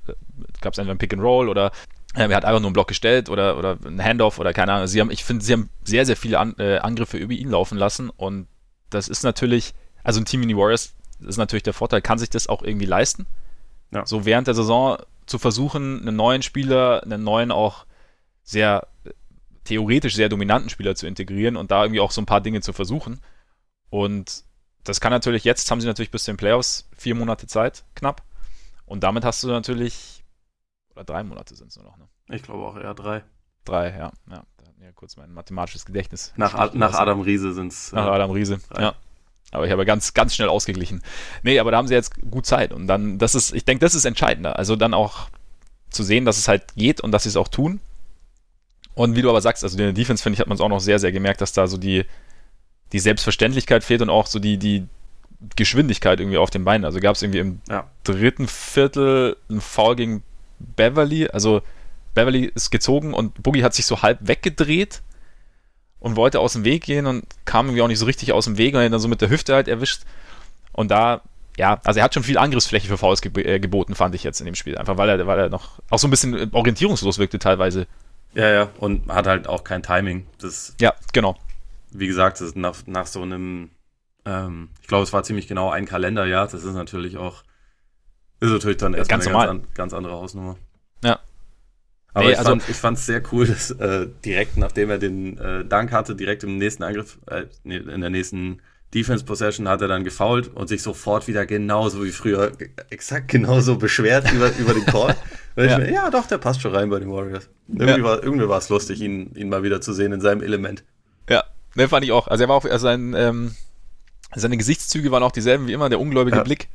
gab es entweder ein Pick and Roll oder äh, er hat einfach nur einen Block gestellt oder, oder ein Handoff oder keine Ahnung. Sie haben, ich finde, sie haben sehr, sehr viele An äh, Angriffe über ihn laufen lassen und das ist natürlich, also ein Team wie die Warriors, das ist natürlich der Vorteil, kann sich das auch irgendwie leisten. Ja. So während der Saison zu versuchen, einen neuen Spieler, einen neuen auch sehr äh, theoretisch sehr dominanten Spieler zu integrieren und da irgendwie auch so ein paar Dinge zu versuchen. Und das kann natürlich, jetzt haben sie natürlich bis zu den Playoffs vier Monate Zeit, knapp. Und damit hast du natürlich, oder drei Monate sind es nur noch, ne? Ich glaube auch eher drei. Drei, ja. ja. Da hat mir kurz mein mathematisches Gedächtnis. Nach, Ad- nach Adam Riese sind's. Nach äh, Adam Riese, drei. ja. Aber ich habe ganz, ganz schnell ausgeglichen. Nee, aber da haben sie jetzt gut Zeit. Und dann, das ist, ich denke, das ist entscheidender. Also dann auch zu sehen, dass es halt geht und dass sie es auch tun. Und wie du aber sagst, also in der Defense, finde ich, hat man es auch noch sehr, sehr gemerkt, dass da so die, die Selbstverständlichkeit fehlt und auch so die, die Geschwindigkeit irgendwie auf den Beinen. Also gab es irgendwie im Ja. dritten Viertel ein Foul gegen Beverly. Also Beverly ist gezogen und Boogie hat sich so halb weggedreht und wollte aus dem Weg gehen und kam irgendwie auch nicht so richtig aus dem Weg und dann so mit der Hüfte halt erwischt. Und da, ja, also er hat schon viel Angriffsfläche für Fouls äh, geboten, fand ich jetzt in dem Spiel. Einfach weil er, weil er noch auch so ein bisschen orientierungslos wirkte teilweise. Ja, ja, und hat halt auch kein Timing. Das, Ja, genau. wie gesagt, das nach, nach so einem, ähm, ich glaube, es war ziemlich genau ein Kalenderjahr. Das ist natürlich auch, ist natürlich dann erstmal Ganz eine ganz, an, ganz andere Hausnummer. Ja. Aber Nee, ich, also- fand, ich fand es sehr cool, dass äh, direkt nachdem er den äh, Dank hatte, direkt im nächsten Angriff, äh, in der nächsten Defense Possession hat er dann gefoult und sich sofort wieder genauso wie früher, exakt genauso beschwert über, über den Call. Ja. ich mir, ja, doch, der passt schon rein bei den Warriors. Irgendwie Ja. war irgendwie war es lustig, ihn, ihn mal wieder zu sehen in seinem Element. Ja, ne, fand ich auch. Also er war auch, also sein, ähm, seine Gesichtszüge waren auch dieselben wie immer, der ungläubige Ja. Blick.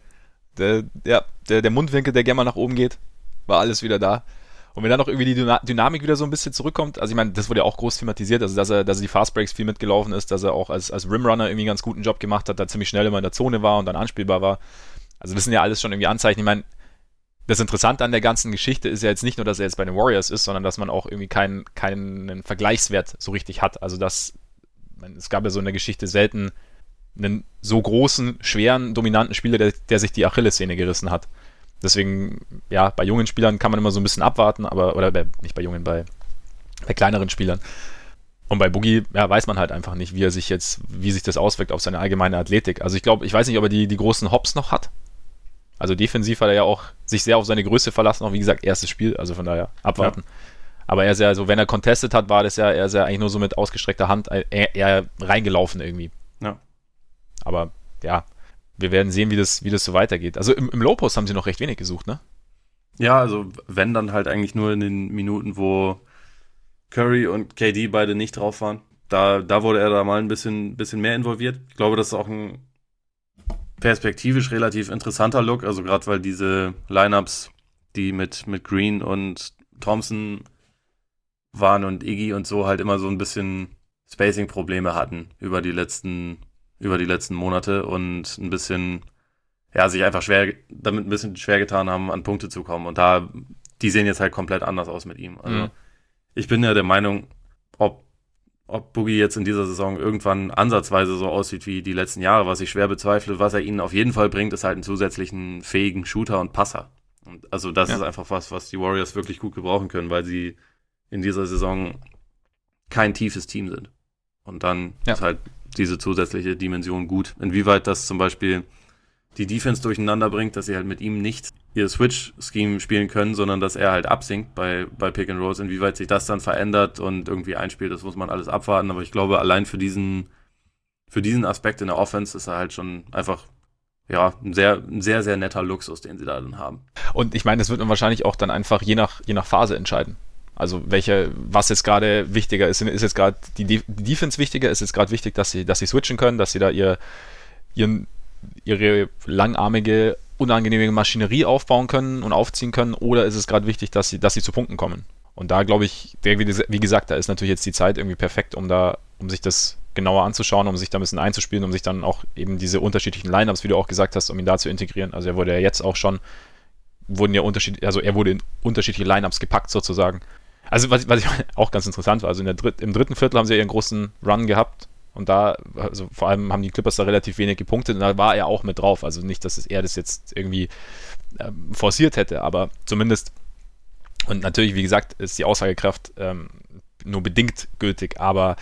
Der, ja, der, der Mundwinkel, der gerne mal nach oben geht, war alles wieder da. Und wenn dann noch irgendwie die Dyna Dynamik wieder so ein bisschen zurückkommt, also ich meine, das wurde ja auch groß thematisiert, also dass er, dass er die Fastbreaks viel mitgelaufen ist, dass er auch als, als Rimrunner irgendwie einen ganz guten Job gemacht hat, da ziemlich schnell immer in der Zone war und dann anspielbar war. Also das sind ja alles schon irgendwie Anzeichen. Ich meine, das Interessante an der ganzen Geschichte ist ja jetzt nicht nur, dass er jetzt bei den Warriors ist, sondern dass man auch irgendwie keinen, keinen Vergleichswert so richtig hat. Also dass, es gab ja so in der Geschichte selten einen so großen, schweren, dominanten Spieler, der, der sich die Achillessehne gerissen hat. Deswegen, ja, bei jungen Spielern kann man immer so ein bisschen abwarten, aber, oder bei, nicht bei jungen, bei, bei kleineren Spielern. Und bei Boogie, ja, weiß man halt einfach nicht, wie er sich jetzt, wie sich das auswirkt auf seine allgemeine Athletik. Also ich glaube, ich weiß nicht, ob er die, die großen Hops noch hat. Also defensiv hat er ja auch sich sehr auf seine Größe verlassen, auch wie gesagt, erstes Spiel, also von daher abwarten. Aber er ist ja so, wenn er contestet hat, war das ja, er ist ja eigentlich nur so mit ausgestreckter Hand eher, eher reingelaufen irgendwie. Ja. Aber ja, wir werden sehen, wie das, wie das so weitergeht. Also im, im Low-Post haben sie noch recht wenig gesucht, ne? Ja, also wenn dann halt eigentlich nur in den Minuten, wo Curry und KD beide nicht drauf waren. Da, da wurde er da mal ein bisschen, bisschen mehr involviert. Ich glaube, das ist auch ein perspektivisch relativ interessanter Look. Also gerade weil diese Lineups, die mit, mit Green und Thompson waren und Iggy und so halt immer so ein bisschen Spacing-Probleme hatten über die letzten, über die letzten Monate und ein bisschen, ja, sich einfach schwer, damit ein bisschen schwer getan haben, an Punkte zu kommen. Und da, die sehen jetzt halt komplett anders aus mit ihm. Also, mhm. ich bin ja der Meinung, ob, ob Boogie jetzt in dieser Saison irgendwann ansatzweise so aussieht wie die letzten Jahre, was ich schwer bezweifle, was er ihnen auf jeden Fall bringt, ist halt einen zusätzlichen fähigen Shooter und Passer. Und also das ja. ist einfach was, was die Warriors wirklich gut gebrauchen können, weil sie in dieser Saison kein tiefes Team sind. Und dann ja. ist halt diese zusätzliche Dimension gut. Inwieweit das zum Beispiel die Defense durcheinander bringt, dass sie halt mit ihm nicht ihr Switch-Scheme spielen können, sondern dass er halt absinkt bei, bei Pick and Rolls. Inwieweit sich das dann verändert und irgendwie einspielt, das muss man alles abwarten. Aber ich glaube, allein für diesen, für diesen Aspekt in der Offense ist er halt schon einfach ja, ein sehr, ein sehr, sehr netter Luxus, den sie da dann haben. Und ich meine, das wird man wahrscheinlich auch dann einfach je nach, je nach Phase entscheiden. Also welche, was jetzt gerade wichtiger ist, ist jetzt gerade die, die Defense wichtiger, ist jetzt gerade wichtig, dass sie, dass sie switchen können, dass sie da ihr, ihren, ihre langarmige, unangenehme Maschinerie aufbauen können und aufziehen können, oder ist es gerade wichtig, dass sie, dass sie zu Punkten kommen? Und da glaube ich, wie gesagt, da ist natürlich jetzt die Zeit irgendwie perfekt, um da, um sich das genauer anzuschauen, um sich da ein bisschen einzuspielen, um sich dann auch eben diese unterschiedlichen Lineups, wie du auch gesagt hast, um ihn da zu integrieren. Also er wurde ja jetzt auch schon, wurden ja unterschiedliche, also er wurde in unterschiedliche Lineups gepackt sozusagen. Also was, was ich auch ganz interessant war, also Dritt, im dritten Viertel haben sie ihren großen Run gehabt und da, also vor allem haben die Clippers da relativ wenig gepunktet und da war er auch mit drauf. Also nicht, dass er das jetzt irgendwie ähm, forciert hätte, aber zumindest, und natürlich, wie gesagt, ist die Aussagekraft ähm, nur bedingt gültig, aber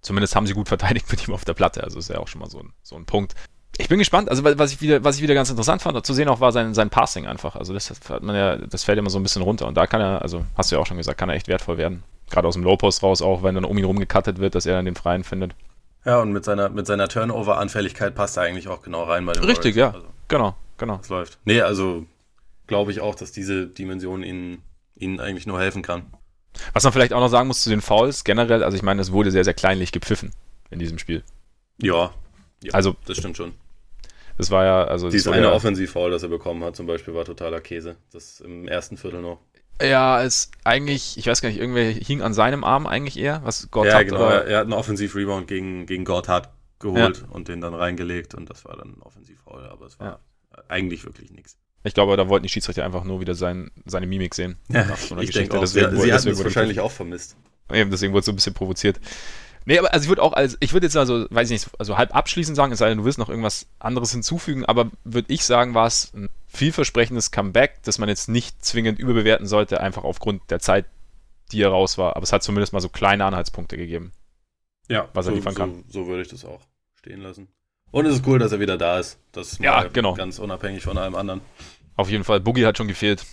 zumindest haben sie gut verteidigt mit ihm auf der Platte. Also ist ja auch schon mal so ein, so ein Punkt ich bin gespannt. Also was ich wieder, was ich wieder ganz interessant fand zu sehen auch war sein, sein Passing einfach. Also das hat man ja, das fällt immer so ein bisschen runter und da kann er, also hast du ja auch schon gesagt, kann er echt wertvoll werden. Gerade aus dem Low Post raus auch, wenn dann um ihn rum gecuttet wird, dass er dann den Freien findet. Ja und mit seiner mit seiner Turnover-Anfälligkeit passt er eigentlich auch genau rein bei dem. Richtig, Warriors. ja, also, genau, genau. Das läuft. Nee, also glaube ich auch, dass diese Dimension ihnen ihnen eigentlich nur helfen kann. Was man vielleicht auch noch sagen muss zu den Fouls generell, also ich meine, es wurde sehr sehr kleinlich gepfiffen in diesem Spiel. Ja, ja, also das stimmt schon. Das war ja, also. Dieses eine ja, Offensiv-Foul, das er bekommen hat, zum Beispiel, war totaler Käse. Das im ersten Viertel noch. Ja, ist eigentlich, ich weiß gar nicht, irgendwer hing an seinem Arm eigentlich eher, was Gott ja, hat. Genau, oder? er hat einen Offensiv-Rebound gegen, gegen Gotthard geholt ja. und den dann reingelegt und das war dann ein Offensiv-Foul, aber es war ja. eigentlich wirklich nichts. Ich glaube, da wollten die Schiedsrichter einfach nur wieder sein, seine Mimik sehen. Ja, so ich denke auch, deswegen, sie, sie hatten es wahrscheinlich auch vermisst. Eben, deswegen wurde es so ein bisschen provoziert. Nee, aber also ich würde auch als, ich würde jetzt also, weiß ich nicht, also halb abschließend sagen, es sei denn, du willst noch irgendwas anderes hinzufügen, aber würde ich sagen, war es ein vielversprechendes Comeback, das man jetzt nicht zwingend überbewerten sollte, einfach aufgrund der Zeit, die er raus war. Aber es hat zumindest mal so kleine Anhaltspunkte gegeben. Ja, was er so, liefern kann. So, so würde ich das auch stehen lassen. Und es ist cool, dass er wieder da ist. Das ist ja, genau. ganz unabhängig von allem anderen. Auf jeden Fall. Boogie hat schon gefehlt.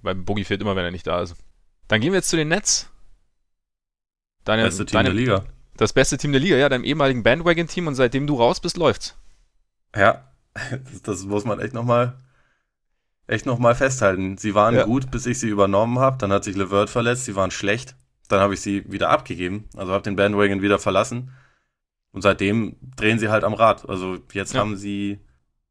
Weil Boogie fehlt immer, wenn er nicht da ist. Dann gehen wir jetzt zu den Nets. Deine, Beste Team deine, der Liga. Das beste Team der Liga, ja, deinem ehemaligen Bandwagon-Team und seitdem du raus bist, läuft's. Ja, das, das muss man echt nochmal echt noch mal festhalten. Sie waren ja. gut, bis ich sie übernommen habe. Dann hat sich LeVert verletzt, sie waren schlecht. Dann habe ich sie wieder abgegeben, also habe den Bandwagon wieder verlassen. Und seitdem drehen sie halt am Rad. Also jetzt ja. haben sie,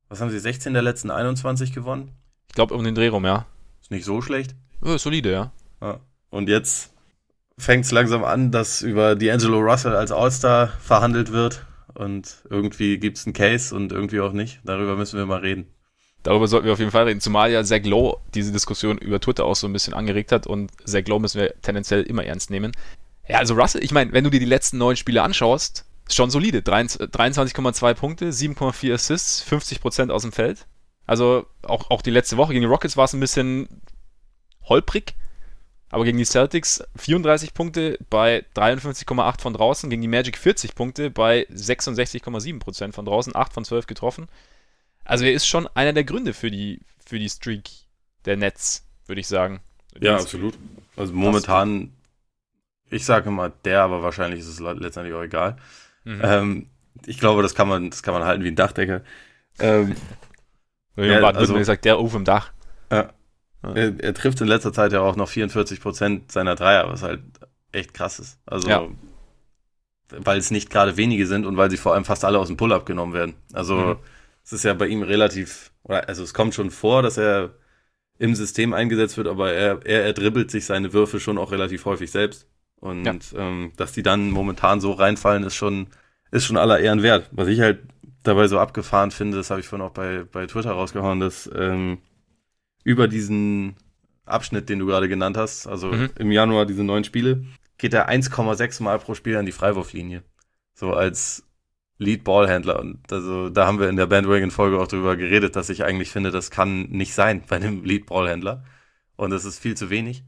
was haben sie, 16 der letzten 21 gewonnen? Ich glaube um den Dreh rum, ja. Ist nicht so schlecht. Ja, solide, ja. ja. Und jetzt fängt es langsam an, dass über D'Angelo Russell als All-Star verhandelt wird. Und irgendwie gibt es einen Case und irgendwie auch nicht. Darüber müssen wir mal reden. Darüber sollten wir auf jeden Fall reden, zumal ja Zach Lowe diese Diskussion über Twitter auch so ein bisschen angeregt hat und Zach Lowe müssen wir tendenziell immer ernst nehmen. Ja, also Russell, ich meine, wenn du dir die letzten neun Spiele anschaust, ist schon solide. 23,2 Punkte, 7,4 Assists, 50% aus dem Feld. Also auch, auch die letzte Woche gegen die Rockets war es ein bisschen holprig, aber gegen die Celtics 34 Punkte bei 53,8 von draußen, gegen die Magic 40 Punkte bei 66,7% von draußen, 8 von 12 getroffen. Also er ist schon einer der Gründe für die, für die Streak der Nets, würde ich sagen. Ja, absolut. Also momentan, ich sage immer der, aber wahrscheinlich ist es letztendlich auch egal. Mhm. Ähm, ich glaube, das kann man, das kann man halten wie ein Dachdecker. Ähm, ja, also, gesagt, der auf im Dach. Ja, er, er, trifft in letzter Zeit ja auch noch 44 Prozent seiner Dreier, was halt echt krass ist. Also, ja. weil es nicht gerade wenige sind und weil sie vor allem fast alle aus dem Pull-up genommen werden. Also, mhm. es ist ja bei ihm relativ, also es kommt schon vor, dass er im System eingesetzt wird, aber er, er, er dribbelt sich seine Würfe schon auch relativ häufig selbst. Und ja. ähm, dass die dann momentan so reinfallen, ist schon, ist schon aller Ehren wert. Was ich halt dabei so abgefahren finde, das habe ich vorhin auch bei, bei Twitter rausgehauen, dass ähm, über diesen Abschnitt, den du gerade genannt hast, also mhm. im Januar diese neun Spiele, geht er 1,6 Mal pro Spiel an die Freiwurflinie. So als Lead Ballhändler. Und also da haben wir in der Bandwagon-Folge auch drüber geredet, dass ich eigentlich finde, das kann nicht sein bei einem Lead Ballhändler. Und das ist viel zu wenig.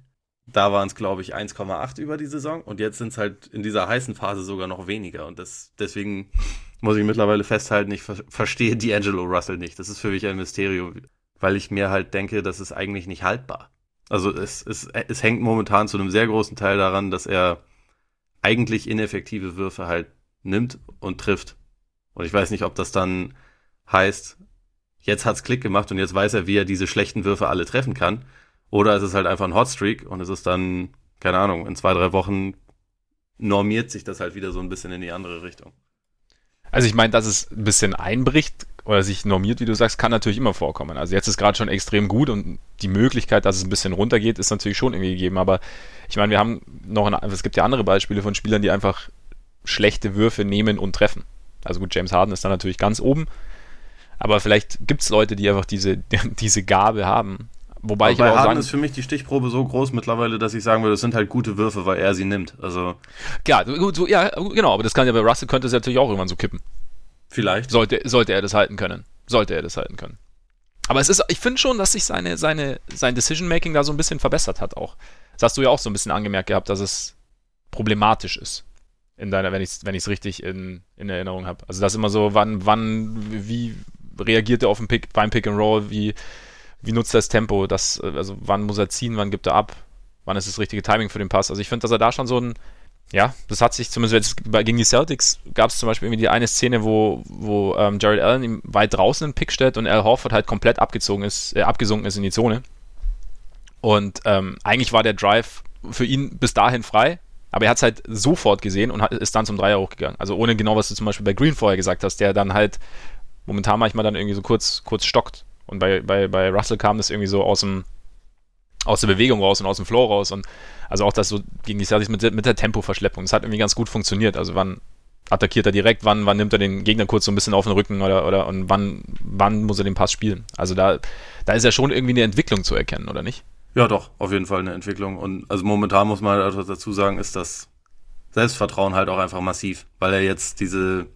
Da waren es, glaube ich, 1,8 über die Saison. Und jetzt sind es halt in dieser heißen Phase sogar noch weniger. Und das, deswegen muss ich mittlerweile festhalten, ich ver verstehe D'Angelo Russell nicht. Das ist für mich ein Mysterium, weil ich mir halt denke, das ist eigentlich nicht haltbar. Also es, es, es hängt momentan zu einem sehr großen Teil daran, dass er eigentlich ineffektive Würfe halt nimmt und trifft. Und ich weiß nicht, ob das dann heißt, jetzt hat's Klick gemacht und jetzt weiß er, wie er diese schlechten Würfe alle treffen kann. Oder es ist halt einfach ein Hotstreak und es ist dann, keine Ahnung, in zwei, drei Wochen normiert sich das halt wieder so ein bisschen in die andere Richtung. Also ich meine, dass es ein bisschen einbricht oder sich normiert, wie du sagst, kann natürlich immer vorkommen. Also jetzt ist gerade schon extrem gut und die Möglichkeit, dass es ein bisschen runtergeht, ist natürlich schon irgendwie gegeben. Aber ich meine, wir haben noch, eine, es gibt ja andere Beispiele von Spielern, die einfach schlechte Würfe nehmen und treffen. Also gut, James Harden ist da natürlich ganz oben. Aber vielleicht gibt es Leute, die einfach diese, diese Gabe haben. Wobei aber ich aber auch Harden sagen, ist für mich die Stichprobe so groß mittlerweile, dass ich sagen würde, das sind halt gute Würfe, weil er sie nimmt. Also ja, gut, so, ja, genau. Aber das kann ja bei Russell könnte es natürlich auch irgendwann so kippen. Vielleicht. Sollte, sollte er das halten können. Sollte er das halten können. Aber es ist, ich finde schon, dass sich seine, seine, sein Decision-Making da so ein bisschen verbessert hat auch. Das hast du ja auch so ein bisschen angemerkt gehabt, dass es problematisch ist. In deiner, wenn ich es wenn richtig in, in Erinnerung habe. Also das ist immer so, wann, wann, wie reagiert er auf den Pick, beim Pick and Roll, wie, wie nutzt er das Tempo, das, also wann muss er ziehen, wann gibt er ab, wann ist das richtige Timing für den Pass. Also ich finde, dass er da schon so ein, ja, das hat sich zumindest bei, gegen die Celtics gab es zum Beispiel irgendwie die eine Szene, wo, wo ähm, Jared Allen ihm weit draußen einen Pick stellt und Al Horford halt komplett abgezogen ist, äh, abgesunken ist in die Zone. Und ähm, eigentlich war der Drive für ihn bis dahin frei, aber er hat es halt sofort gesehen und hat, ist dann zum Dreier hochgegangen. Also ohne genau, was du zum Beispiel bei Green vorher gesagt hast, der dann halt momentan manchmal dann irgendwie so kurz, kurz stockt. Und bei, bei, bei Russell kam das irgendwie so aus dem, aus der Bewegung raus und aus dem Flow raus. Und also auch das so gegen die Celtics mit, mit der Tempoverschleppung. Das hat irgendwie ganz gut funktioniert. Also wann attackiert er direkt, wann, wann nimmt er den Gegner kurz so ein bisschen auf den Rücken oder, oder und wann, wann muss er den Pass spielen. Also da, da ist ja schon irgendwie eine Entwicklung zu erkennen, oder nicht? Ja, doch, auf jeden Fall eine Entwicklung. Und also momentan muss man halt dazu sagen, ist das Selbstvertrauen halt auch einfach massiv, weil er jetzt diese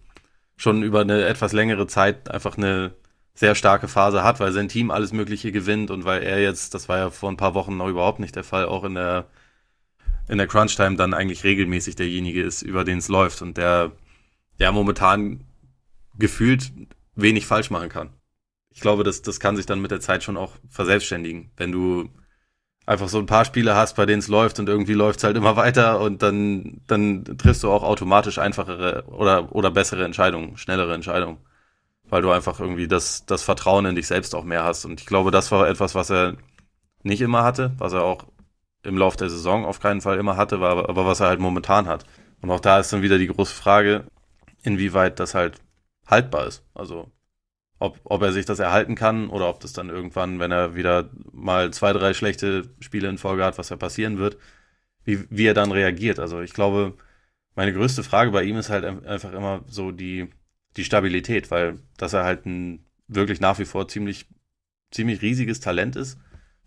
schon über eine etwas längere Zeit einfach eine sehr starke Phase hat, weil sein Team alles Mögliche gewinnt und weil er jetzt, das war ja vor ein paar Wochen noch überhaupt nicht der Fall, auch in der in der Crunch-Time dann eigentlich regelmäßig derjenige ist, über den es läuft und der ja momentan gefühlt wenig falsch machen kann. Ich glaube, das, das kann sich dann mit der Zeit schon auch verselbstständigen. Wenn du einfach so ein paar Spiele hast, bei denen es läuft und irgendwie läuft es halt immer weiter und dann, dann triffst du auch automatisch einfachere oder, oder bessere Entscheidungen, schnellere Entscheidungen. Weil du einfach irgendwie das, das Vertrauen in dich selbst auch mehr hast. Und ich glaube, das war etwas, was er nicht immer hatte, was er auch im Lauf der Saison auf keinen Fall immer hatte, war, aber was er halt momentan hat. Und auch da ist dann wieder die große Frage, inwieweit das halt haltbar ist. Also ob, ob er sich das erhalten kann oder ob das dann irgendwann, wenn er wieder mal zwei, drei schlechte Spiele in Folge hat, was ja passieren wird, wie, wie er dann reagiert. Also ich glaube, meine größte Frage bei ihm ist halt einfach immer so die, die Stabilität, weil dass er halt ein wirklich nach wie vor ziemlich, ziemlich riesiges Talent ist,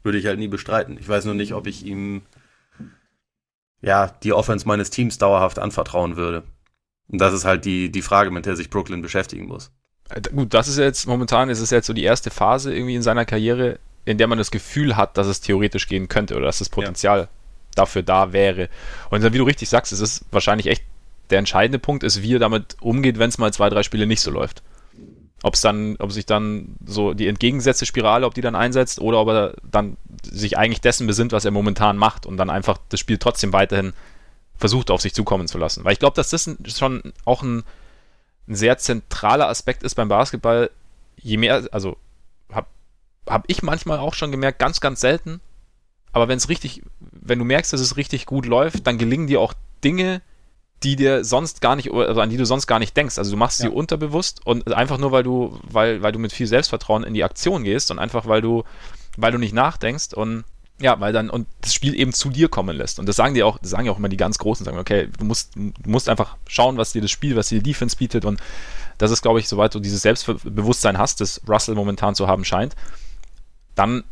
würde ich halt nie bestreiten. Ich weiß nur nicht, ob ich ihm ja die Offense meines Teams dauerhaft anvertrauen würde. Und das ist halt die, die Frage, mit der sich Brooklyn beschäftigen muss. Äh, gut, das ist jetzt momentan, ist es jetzt so die erste Phase irgendwie in seiner Karriere, in der man das Gefühl hat, dass es theoretisch gehen könnte oder dass das Potenzial ja. dafür da wäre. Und wie du richtig sagst, es ist wahrscheinlich echt der entscheidende Punkt, ist, wie er damit umgeht, wenn es mal zwei, drei Spiele nicht so läuft. Ob es dann, ob sich dann so die entgegengesetzte Spirale, ob die dann einsetzt oder ob er dann sich eigentlich dessen besinnt, was er momentan macht und dann einfach das Spiel trotzdem weiterhin versucht auf sich zukommen zu lassen. Weil ich glaube, dass das schon auch ein ein sehr zentraler Aspekt ist beim Basketball, je mehr, also habe hab ich manchmal auch schon gemerkt, ganz, ganz selten, aber wenn es richtig, wenn du merkst, dass es richtig gut läuft, dann gelingen dir auch Dinge, die dir sonst gar nicht, also an die du sonst gar nicht denkst. Also du machst sie ja. unterbewusst und einfach nur, weil du, weil, weil du mit viel Selbstvertrauen in die Aktion gehst und einfach, weil du, weil du nicht nachdenkst und ja, weil dann und das Spiel eben zu dir kommen lässt. Und das sagen die auch, das sagen ja auch immer die ganz Großen, sagen, okay, du musst, du musst einfach schauen, was dir das Spiel, was dir die Defense bietet. Und das ist, glaube ich, soweit du dieses Selbstbewusstsein hast, das Russell momentan zu haben scheint, dann,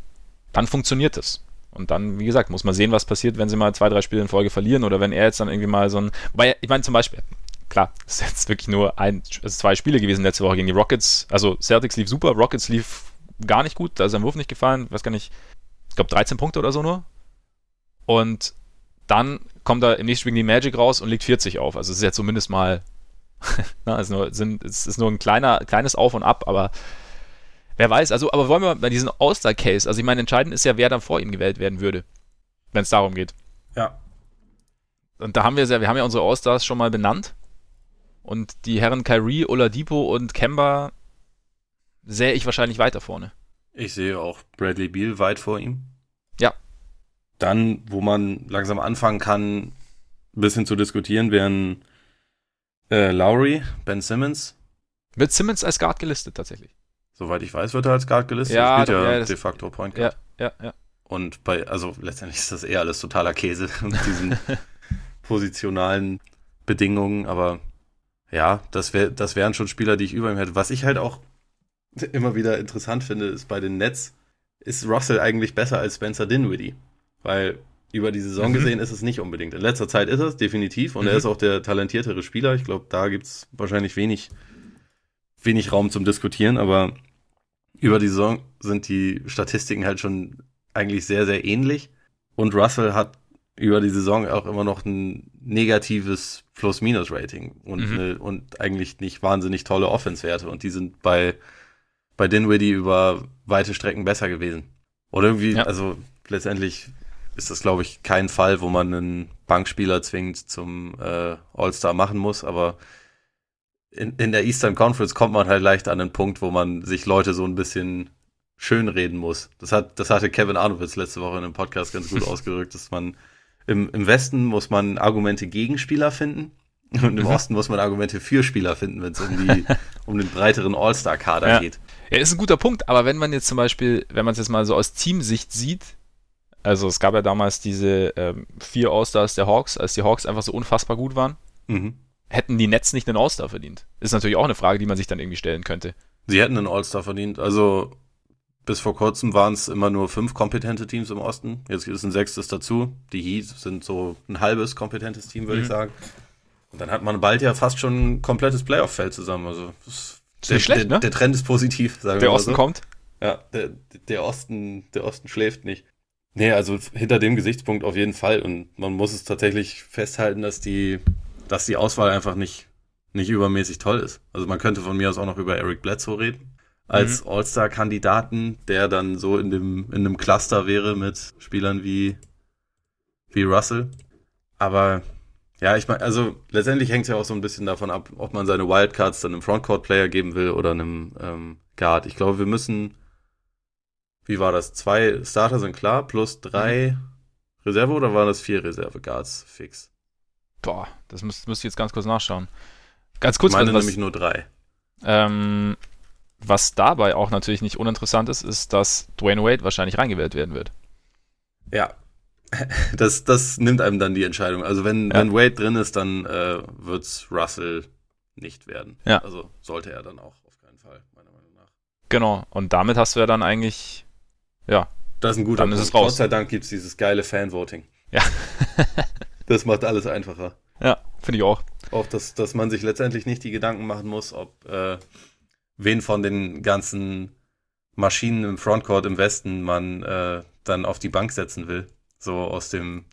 dann funktioniert es. Und dann, wie gesagt, muss man sehen, was passiert, wenn sie mal zwei, drei Spiele in Folge verlieren oder wenn er jetzt dann irgendwie mal so ein. Weil, ich meine, zum Beispiel, klar, es ist jetzt wirklich nur ein, es zwei Spiele gewesen letzte Woche gegen die Rockets. Also Celtics lief super, Rockets lief gar nicht gut, da ist sein Wurf nicht gefallen, weiß gar nicht, ich glaube 13 Punkte oder so nur. Und dann kommt er im nächsten Spiel gegen die Magic raus und legt 40 auf. Also es ist ja zumindest mal, na, es, ist nur, sind, es ist nur ein kleiner, kleines Auf und Ab, aber wer weiß. Also, aber wollen wir bei diesem All-Star-Case, also ich meine, entscheidend ist ja, wer dann vor ihm gewählt werden würde, wenn es darum geht. Ja. Und da haben wir ja, wir haben ja unsere All-Stars schon mal benannt. Und die Herren Kyrie, Oladipo und Kemba sehe ich wahrscheinlich weiter vorne. Ich sehe auch Bradley Beal weit vor ihm. Ja. Dann, wo man langsam anfangen kann, ein bisschen zu diskutieren, wären äh, Lowry, Ben Simmons. Wird Simmons als Guard gelistet tatsächlich? Soweit ich weiß, wird er als Guard gelistet. Ja, spielt ja, ja de facto Point Guard. Ja, ja, ja. Und bei, also letztendlich ist das eher alles totaler Käse mit diesen positionalen Bedingungen, aber ja, das, wär, das wären schon Spieler, die ich über ihm hätte. Was ich halt auch immer wieder interessant finde, ist bei den Nets, ist Russell eigentlich besser als Spencer Dinwiddie. Weil über die Saison mhm. gesehen ist es nicht unbedingt. In letzter Zeit ist es definitiv und mhm. er ist auch der talentiertere Spieler. Ich glaube, da gibt es wahrscheinlich wenig, wenig Raum zum Diskutieren, aber über die Saison sind die Statistiken halt schon eigentlich sehr, sehr ähnlich. Und Russell hat über die Saison auch immer noch ein negatives Plus-Minus-Rating und, mhm. und eigentlich nicht wahnsinnig tolle Offense-Werte. Und die sind bei bei Dinwiddie über weite Strecken besser gewesen. Oder irgendwie, ja. also letztendlich ist das, glaube ich, kein Fall, wo man einen Bankspieler zwingend zum äh, All-Star machen muss, aber in, in der Eastern Conference kommt man halt leicht an den Punkt, wo man sich Leute so ein bisschen schönreden muss. Das hat, das hatte Kevin Arnowitz letzte Woche in einem Podcast ganz gut ausgerückt, dass man im, im Westen muss man Argumente gegen Spieler finden und im Osten muss man Argumente für Spieler finden, wenn es um die, um den breiteren All-Star-Kader ja. geht. Ja, ist ein guter Punkt, aber wenn man jetzt zum Beispiel, wenn man es jetzt mal so aus Teamsicht sieht, also es gab ja damals diese ähm, vier All-Stars der Hawks, als die Hawks einfach so unfassbar gut waren, mhm. Hätten die Nets nicht einen All-Star verdient? Ist natürlich auch eine Frage, die man sich dann irgendwie stellen könnte. Sie hätten einen All-Star verdient, also bis vor kurzem waren es immer nur fünf kompetente Teams im Osten. Jetzt ist ein sechstes dazu. Die Heat sind so ein halbes kompetentes Team, würde mhm. ich sagen. Und dann hat man bald ja fast schon ein komplettes Playoff-Feld zusammen. Also das ist nicht schlecht, der, ne? Der Trend ist positiv, sagen der wir mal Osten so. kommt. Ja, der, der Osten, der Osten schläft nicht. Nee, also hinter dem Gesichtspunkt auf jeden Fall. Und man muss es tatsächlich festhalten, dass die, dass die Auswahl einfach nicht, nicht übermäßig toll ist. Also man könnte von mir aus auch noch über Eric Bledsoe reden. Als mhm. All-Star-Kandidaten, der dann so in dem, in einem Cluster wäre mit Spielern wie, wie Russell. Aber ja, ich meine, also letztendlich hängt es ja auch so ein bisschen davon ab, ob man seine Wildcards dann einem Frontcourt-Player geben will oder einem ähm, Guard. Ich glaube, wir müssen, wie war das? Zwei Starter sind klar, plus drei mhm. Reserve oder waren das vier Reserve-Guards fix? Boah, das müsste müsst ich jetzt ganz kurz nachschauen. Ganz kurz, ich meine was, nämlich nur drei. Ähm, was dabei auch natürlich nicht uninteressant ist, ist, dass Dwayne Wade wahrscheinlich reingewählt werden wird. Ja, das, das nimmt einem dann die Entscheidung. Also wenn, ja. wenn Wade drin ist, dann äh, wird's Russell nicht werden. Ja. Also sollte er dann auch auf keinen Fall, meiner Meinung nach. Genau, und damit hast du ja dann eigentlich, ja. Das ist ein guter dann Punkt. Ist es raus. Gott sei Dank gibt's dieses geile Fanvoting. Ja. das macht alles einfacher. Ja, finde ich auch. Auch, dass, dass man sich letztendlich nicht die Gedanken machen muss, ob äh, wen von den ganzen Maschinen im Frontcourt im Westen man äh, dann auf die Bank setzen will so aus dem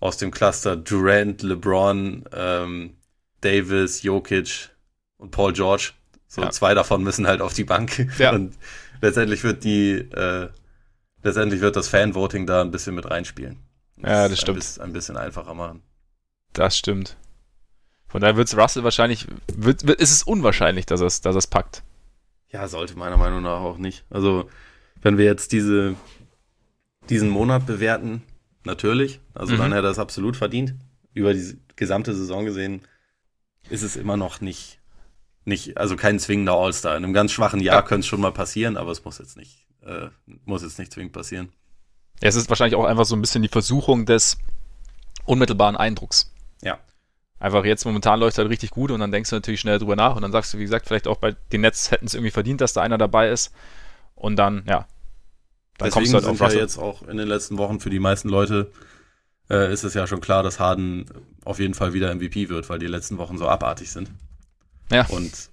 aus dem Cluster Durant, LeBron, ähm, Davis, Jokic und Paul George. So ja. zwei davon müssen halt auf die Bank. Ja. Und letztendlich wird die äh, letztendlich wird das Fanvoting da ein bisschen mit reinspielen. Ja, das stimmt. Ein bisschen, ein bisschen einfacher machen. Das stimmt. Von daher wird es Russell wahrscheinlich, wird, wird, ist es unwahrscheinlich, dass er es dass packt. Ja, sollte meiner Meinung nach auch nicht. Also, wenn wir jetzt diese, diesen Monat bewerten, natürlich. Also mhm. dann hätte er es absolut verdient. Über die gesamte Saison gesehen ist es immer noch nicht, nicht also kein zwingender All-Star. In einem ganz schwachen Jahr ja. könnte es schon mal passieren, aber es muss jetzt nicht, äh, muss jetzt nicht zwingend passieren. Es ist wahrscheinlich auch einfach so ein bisschen die Versuchung des unmittelbaren Eindrucks. Ja. Einfach jetzt momentan läuft es halt richtig gut und dann denkst du natürlich schnell drüber nach und dann sagst du, wie gesagt, vielleicht auch bei den Nets hätten es irgendwie verdient, dass da einer dabei ist. Und dann, ja, dann Deswegen kommst du halt sind auf ja jetzt auch in den letzten Wochen für die meisten Leute äh, ist es ja schon klar, dass Harden auf jeden Fall wieder MVP wird, weil die letzten Wochen so abartig sind. Ja. Und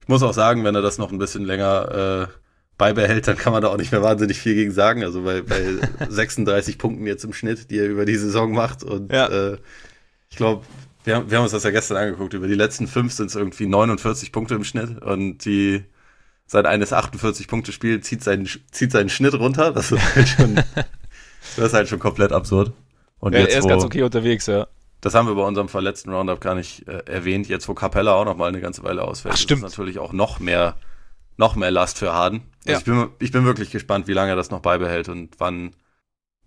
ich muss auch sagen, wenn er das noch ein bisschen länger äh, beibehält, dann kann man da auch nicht mehr wahnsinnig viel gegen sagen. Also bei, bei 36 Punkten jetzt im Schnitt, die er über die Saison macht. Und ja. äh, ich glaube, wir haben, wir haben uns das ja gestern angeguckt. Über die letzten fünf sind es irgendwie 49 Punkte im Schnitt. Und die seit eines 48 Punkte Spiel zieht seinen, zieht seinen Schnitt runter. Das ist halt schon, das ist halt schon komplett absurd. Und ja, jetzt, er ist wo, ganz okay unterwegs, ja. Das haben wir bei unserem verletzten Roundup gar nicht äh, erwähnt. Jetzt, wo Capella auch noch mal eine ganze Weile ausfällt, Ach, stimmt. ist natürlich auch noch mehr, noch mehr Last für Harden. Also ja. ich, bin, ich bin wirklich gespannt, wie lange er das noch beibehält und wann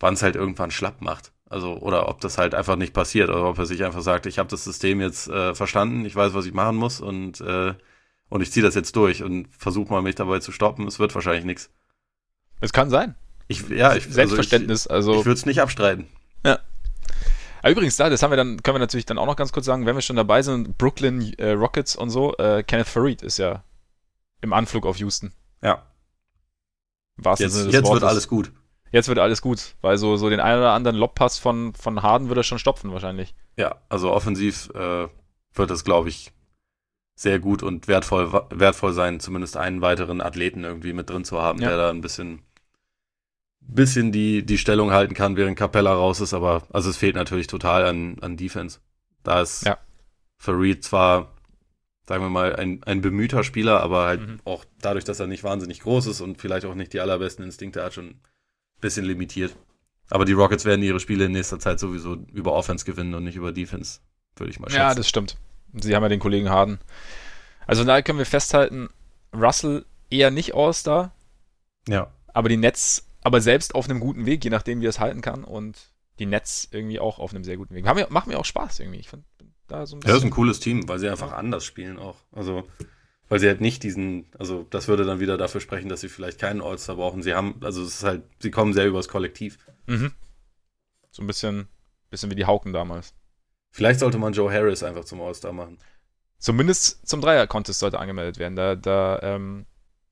wann es halt irgendwann schlapp macht. Also, oder ob das halt einfach nicht passiert, oder ob er sich einfach sagt, ich habe das System jetzt äh, verstanden, ich weiß, was ich machen muss und, äh, und ich ziehe das jetzt durch und versuche mal mich dabei zu stoppen. Es wird wahrscheinlich nichts. Es kann sein. Ich, ja, ich, Selbstverständnis. Also ich, also, ich würde es nicht abstreiten. Ja. Aber übrigens, da, das haben wir dann, können wir natürlich dann auch noch ganz kurz sagen, wenn wir schon dabei sind, Brooklyn äh, Rockets und so, äh, Kenneth Farid ist ja im Anflug auf Houston. Ja. Was jetzt jetzt wird alles gut. Jetzt wird alles gut, weil so, so den einen oder anderen Lobpass von, von Harden würde er schon stopfen wahrscheinlich. Ja, also offensiv äh, wird das, glaube ich, sehr gut und wertvoll, wertvoll sein, zumindest einen weiteren Athleten irgendwie mit drin zu haben, ja. der da ein bisschen bisschen die, die Stellung halten kann, während Capella raus ist, aber also es fehlt natürlich total an, an Defense. Da ist ja. Farid zwar, sagen wir mal, ein, ein bemühter Spieler, aber halt mhm. auch dadurch, dass er nicht wahnsinnig groß ist und vielleicht auch nicht die allerbesten Instinkte hat, schon ein bisschen limitiert. Aber die Rockets werden ihre Spiele in nächster Zeit sowieso über Offense gewinnen und nicht über Defense, würde ich mal schätzen. Ja, das stimmt. Sie haben ja den Kollegen Harden. Also da können wir festhalten, Russell eher nicht All-Star. Ja. Aber die Nets aber selbst auf einem guten Weg, je nachdem, wie er es halten kann. Und die Nets irgendwie auch auf einem sehr guten Weg. Haben, macht mir auch Spaß irgendwie. Ich find da so ein bisschen. Ja, das ist ein cooles Team, weil sie einfach anders spielen auch. Also, weil sie halt nicht diesen, also das würde dann wieder dafür sprechen, dass sie vielleicht keinen All-Star brauchen. Sie haben, also es ist halt, sie kommen sehr übers Kollektiv. Mhm. So ein bisschen, bisschen wie die Hauken damals. Vielleicht sollte man Joe Harris einfach zum All-Star machen. Zumindest zum Dreier-Contest sollte angemeldet werden. Da, da ähm,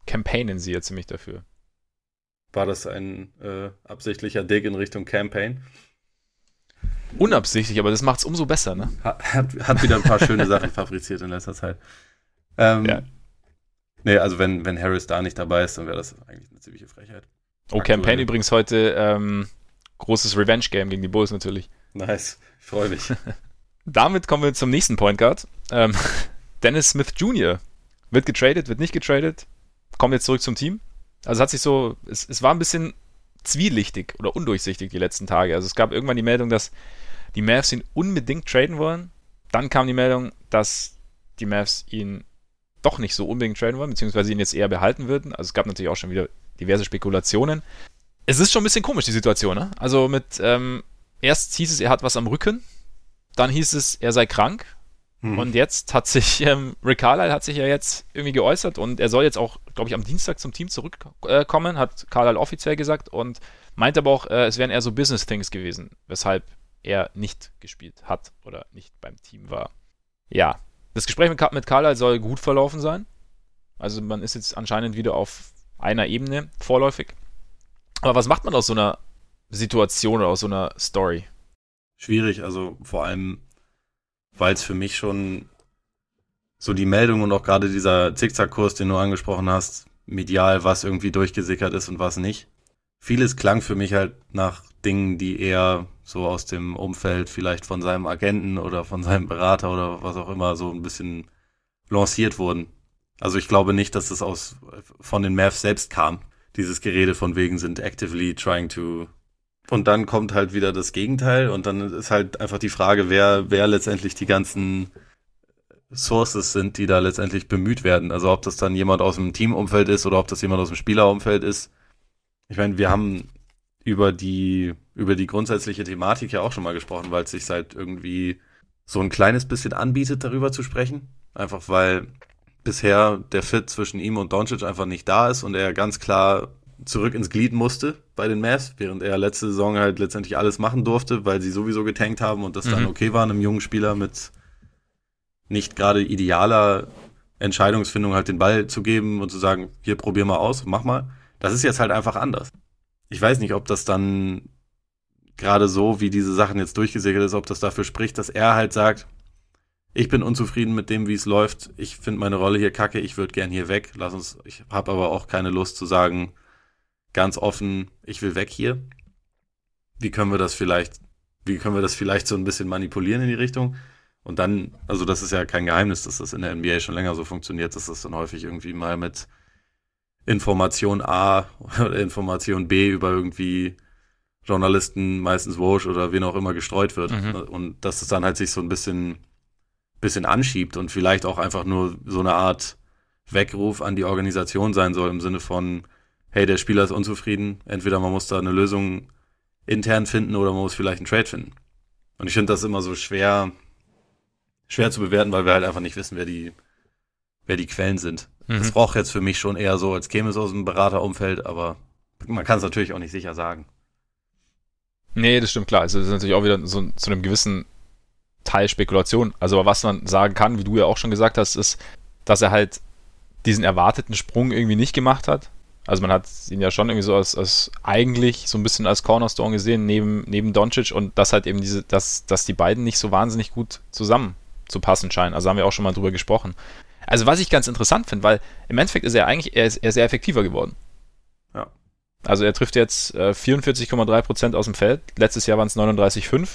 campaignen sie ja ziemlich dafür. War das ein äh, absichtlicher Dig in Richtung Campaign? Unabsichtlich, aber das macht es umso besser, ne? Hat, hat wieder ein paar schöne Sachen fabriziert in letzter Zeit. Ähm, ja. Nee, also wenn, wenn Harris da nicht dabei ist, dann wäre das eigentlich eine ziemliche Frechheit. Oh, Aktuell. Campaign übrigens heute ähm, großes Revenge-Game gegen die Bulls natürlich. Nice, ich freue mich. Damit kommen wir zum nächsten Point Guard. Ähm, Dennis Smith Jr. wird getradet, wird nicht getradet, kommt jetzt zurück zum Team. Also hat sich so, es, es war ein bisschen zwielichtig oder undurchsichtig die letzten Tage. Also es gab irgendwann die Meldung, dass die Mavs ihn unbedingt traden wollen. Dann kam die Meldung, dass die Mavs ihn doch nicht so unbedingt traden wollen, beziehungsweise ihn jetzt eher behalten würden. Also es gab natürlich auch schon wieder diverse Spekulationen. Es ist schon ein bisschen komisch, die Situation, ne? Also mit, ähm, erst hieß es, er hat was am Rücken, dann hieß es, er sei krank, hm. Und jetzt hat sich, ähm, Rick Carlisle hat sich ja jetzt irgendwie geäußert und er soll jetzt auch, glaube ich, am Dienstag zum Team zurückkommen, äh, hat Carlisle offiziell gesagt und meint aber auch, äh, es wären eher so Business Things gewesen, weshalb er nicht gespielt hat oder nicht beim Team war. Ja, das Gespräch mit, mit Carlisle soll gut verlaufen sein. Also man ist jetzt anscheinend wieder auf einer Ebene vorläufig. Aber was macht man aus so einer Situation oder aus so einer Story? Schwierig, also vor allem weil es für mich schon so die Meldung und auch gerade dieser Zickzackkurs, den du angesprochen hast, medial, was irgendwie durchgesickert ist und was nicht. Vieles klang für mich halt nach Dingen, die eher so aus dem Umfeld vielleicht von seinem Agenten oder von seinem Berater oder was auch immer so ein bisschen lanciert wurden. Also ich glaube nicht, dass das aus von den Mavs selbst kam. Dieses Gerede von wegen sind actively trying to und dann kommt halt wieder das Gegenteil und dann ist halt einfach die Frage, wer, wer letztendlich die ganzen Sources sind, die da letztendlich bemüht werden. Also ob das dann jemand aus dem Teamumfeld ist oder ob das jemand aus dem Spielerumfeld ist. Ich meine, wir haben über die, über die grundsätzliche Thematik ja auch schon mal gesprochen, weil es sich halt irgendwie so ein kleines bisschen anbietet, darüber zu sprechen. Einfach weil bisher der Fit zwischen ihm und Doncic einfach nicht da ist und er ganz klar zurück ins Glied musste bei den Mavs, während er letzte Saison halt letztendlich alles machen durfte, weil sie sowieso getankt haben und das mhm. dann okay war, einem jungen Spieler mit nicht gerade idealer Entscheidungsfindung halt den Ball zu geben und zu sagen, hier probier mal aus, mach mal. Das ist jetzt halt einfach anders. Ich weiß nicht, ob das dann gerade so, wie diese Sachen jetzt durchgesegelt ist, ob das dafür spricht, dass er halt sagt, ich bin unzufrieden mit dem, wie es läuft. Ich finde meine Rolle hier kacke. Ich würde gern hier weg. Lass uns. Ich habe aber auch keine Lust zu sagen, ganz offen, ich will weg hier. Wie können wir das vielleicht? Wie können wir das vielleicht so ein bisschen manipulieren in die Richtung? Und dann, also das ist ja kein Geheimnis, dass das in der NBA schon länger so funktioniert, dass das dann häufig irgendwie mal mit Information A oder Information B über irgendwie Journalisten, meistens Walsh oder wen auch immer gestreut wird. Mhm. Und dass es dann halt sich so ein bisschen, bisschen anschiebt und vielleicht auch einfach nur so eine Art Weckruf an die Organisation sein soll im Sinne von, hey, der Spieler ist unzufrieden, entweder man muss da eine Lösung intern finden oder man muss vielleicht einen Trade finden. Und ich finde das immer so schwer, schwer zu bewerten, weil wir halt einfach nicht wissen, wer die, wer die Quellen sind. Mhm. Das roch jetzt für mich schon eher so, als käme es aus dem Beraterumfeld, aber man kann es natürlich auch nicht sicher sagen. Nee, das stimmt klar. Also das ist natürlich auch wieder so zu einem gewissen Teil Spekulation. Also was man sagen kann, wie du ja auch schon gesagt hast, ist, dass er halt diesen erwarteten Sprung irgendwie nicht gemacht hat. Also man hat ihn ja schon irgendwie so als, als eigentlich so ein bisschen als Cornerstone gesehen neben, neben Doncic und das halt eben diese, dass, dass die beiden nicht so wahnsinnig gut zusammen zu passen scheinen. Also haben wir auch schon mal drüber gesprochen. Also was ich ganz interessant finde, weil im Endeffekt ist er eigentlich, er ist, er ist sehr effektiver geworden. Ja. Also er trifft jetzt äh, 44,3% aus dem Feld. Letztes Jahr waren es 39,5.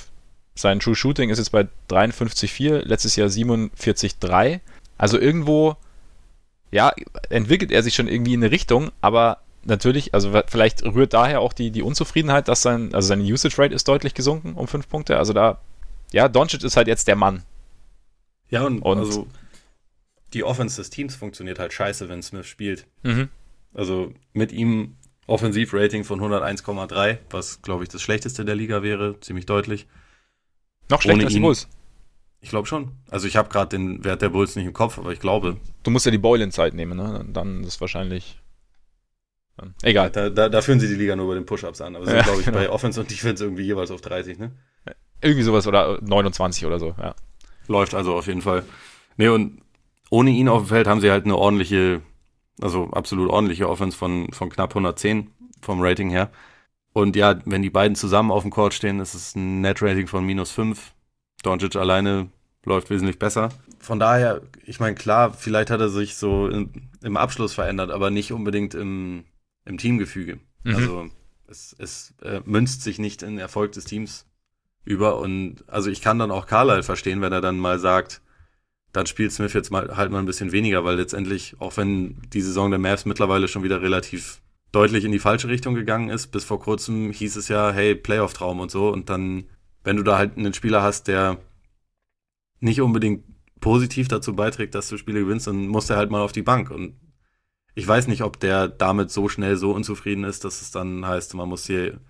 Sein True Shooting ist jetzt bei 53,4. Letztes Jahr 47,3. Also irgendwo, ja, entwickelt er sich schon irgendwie in eine Richtung, aber natürlich, also vielleicht rührt daher auch die, die Unzufriedenheit, dass sein, also seine Usage Rate ist deutlich gesunken um 5 Punkte. Also da, ja, Doncic ist halt jetzt der Mann. Ja, und, und also die Offense des Teams funktioniert halt scheiße, wenn Smith spielt. Mhm. Also mit ihm Offensivrating von 101,3, was glaube ich das schlechteste der Liga wäre, ziemlich deutlich. Noch schlechter als die Bulls. Ich glaube schon. Also ich habe gerade den Wert der Bulls nicht im Kopf, aber ich glaube. Du musst ja die Boylan-Zeit nehmen, ne? Dann ist wahrscheinlich. Dann, egal. Da, da, da, führen sie die Liga nur über den Push-Ups an. Aber sie ja, sind, glaube ich, genau. bei Offense und Defense irgendwie jeweils auf 30, ne? Irgendwie sowas oder 29 oder so, ja. Läuft also auf jeden Fall. Nee, und ohne ihn auf dem Feld haben sie halt eine ordentliche, also absolut ordentliche Offense von, von knapp 110 vom Rating her. Und ja, wenn die beiden zusammen auf dem Court stehen, ist es ein Net-Rating von minus 5. Doncic alleine läuft wesentlich besser. Von daher, ich meine, klar, vielleicht hat er sich so im, im Abschluss verändert, aber nicht unbedingt im, im Teamgefüge. Mhm. Also es, es äh, münzt sich nicht in Erfolg des Teams über. Und also ich kann dann auch Carlyle verstehen, wenn er dann mal sagt, dann spielt Smith jetzt mal halt mal ein bisschen weniger, weil letztendlich, auch wenn die Saison der Mavs mittlerweile schon wieder relativ deutlich in die falsche Richtung gegangen ist, bis vor kurzem hieß es ja, hey, Playoff-Traum und so. Und dann, wenn du da halt einen Spieler hast, der nicht unbedingt positiv dazu beiträgt, dass du Spiele gewinnst, dann muss er halt mal auf die Bank. Und ich weiß nicht, ob der damit so schnell so unzufrieden ist, dass es dann heißt, man muss hier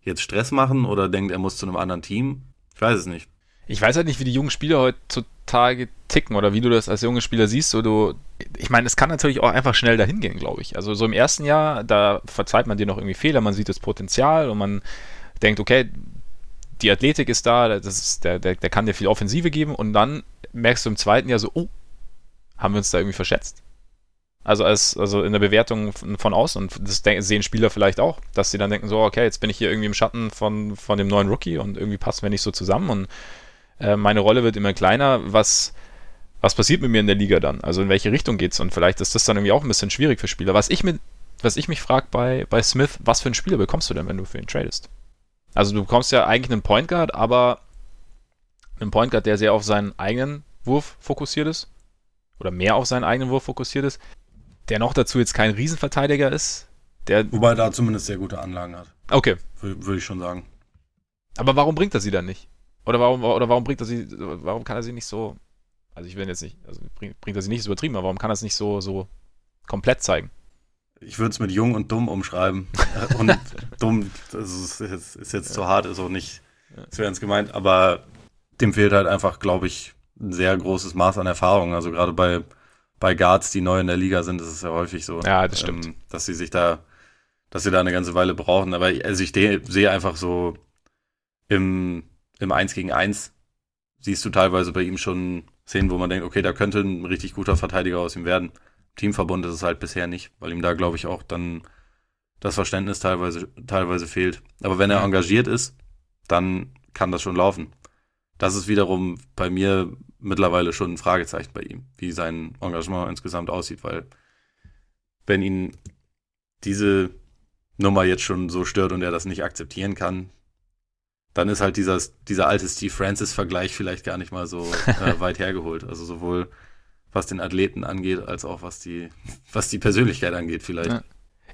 jetzt Stress machen oder denkt, er muss zu einem anderen Team. Ich weiß es nicht. Ich weiß halt nicht, wie die jungen Spieler heutzutage ticken oder wie du das als junge Spieler siehst. So du, ich meine, es kann natürlich auch einfach schnell dahin gehen, glaube ich. Also so im ersten Jahr, da verzeiht man dir noch irgendwie Fehler, man sieht das Potenzial und man denkt, okay, die Athletik ist da, das ist, der, der, der kann dir viel Offensive geben und dann merkst du im zweiten Jahr so, oh, haben wir uns da irgendwie verschätzt? Also als, also in der Bewertung von, von außen und das sehen Spieler vielleicht auch, dass sie dann denken so, okay, jetzt bin ich hier irgendwie im Schatten von, von dem neuen Rookie und irgendwie passen wir nicht so zusammen und äh, meine Rolle wird immer kleiner. Was, was passiert mit mir in der Liga dann? Also in welche Richtung geht's? Und vielleicht ist das dann irgendwie auch ein bisschen schwierig für Spieler. Was ich mit, was ich mich frage bei, bei Smith, was für einen Spieler bekommst du denn, wenn du für ihn tradest? Also du bekommst ja eigentlich einen Point Guard, aber einen Point Guard, der sehr auf seinen eigenen Wurf fokussiert ist. Oder mehr auf seinen eigenen Wurf fokussiert ist. Der noch dazu jetzt kein Riesenverteidiger ist. Der Wobei er da zumindest sehr gute Anlagen hat. Okay. Würde ich schon sagen. Aber warum bringt er sie dann nicht? Oder warum, oder warum bringt er sie, warum kann er sie nicht so, also ich will jetzt nicht, also bringt, bringt er sie nicht so übertrieben, aber warum kann er es nicht so, so komplett zeigen? Ich würde es mit jung und dumm umschreiben. und dumm, das ist jetzt, ist jetzt ja. zu hart, ist auch nicht, ist ernst gemeint, aber dem fehlt halt einfach, glaube ich, ein sehr großes Maß an Erfahrung. Also gerade bei, bei Guards, die neu in der Liga sind, ist es ja häufig so. Ja, das stimmt. Ähm, dass sie sich da, dass sie da eine ganze Weile brauchen. Aber also ich sehe einfach so im, im 1 gegen 1 siehst du teilweise bei ihm schon Szenen, wo man denkt, okay, da könnte ein richtig guter Verteidiger aus ihm werden. Teamverbund ist es halt bisher nicht, weil ihm da, glaube ich, auch dann das Verständnis teilweise, teilweise fehlt. Aber wenn er engagiert ist, dann kann das schon laufen. Das ist wiederum bei mir mittlerweile schon ein Fragezeichen bei ihm, wie sein Engagement insgesamt aussieht, weil wenn ihn diese Nummer jetzt schon so stört und er das nicht akzeptieren kann, dann ist halt dieser, dieser alte Steve Francis-Vergleich vielleicht gar nicht mal so äh, weit hergeholt. Also sowohl was den Athleten angeht, als auch was die, was die Persönlichkeit angeht, vielleicht. Ja.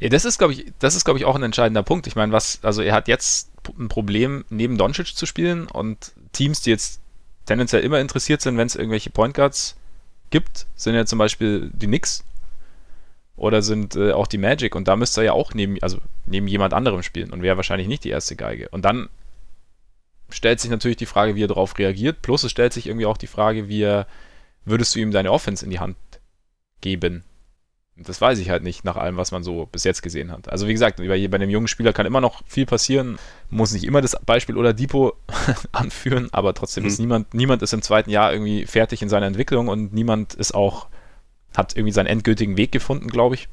ja das ist, glaube ich, das ist, glaube ich, auch ein entscheidender Punkt. Ich meine, was, also er hat jetzt ein Problem, neben Doncic zu spielen und Teams, die jetzt tendenziell immer interessiert sind, wenn es irgendwelche Point Guards gibt, sind ja zum Beispiel die Knicks oder sind äh, auch die Magic und da müsste er ja auch neben, also neben jemand anderem spielen und wäre wahrscheinlich nicht die erste Geige. Und dann stellt sich natürlich die Frage, wie er darauf reagiert, plus es stellt sich irgendwie auch die Frage, wie er, würdest du ihm deine Offense in die Hand geben? Das weiß ich halt nicht nach allem, was man so bis jetzt gesehen hat. Also wie gesagt, bei, bei einem jungen Spieler kann immer noch viel passieren. Muss nicht immer das Beispiel oder Depot anführen, aber trotzdem mhm. ist niemand, niemand ist im zweiten Jahr irgendwie fertig in seiner Entwicklung und niemand ist auch, hat irgendwie seinen endgültigen Weg gefunden, glaube ich.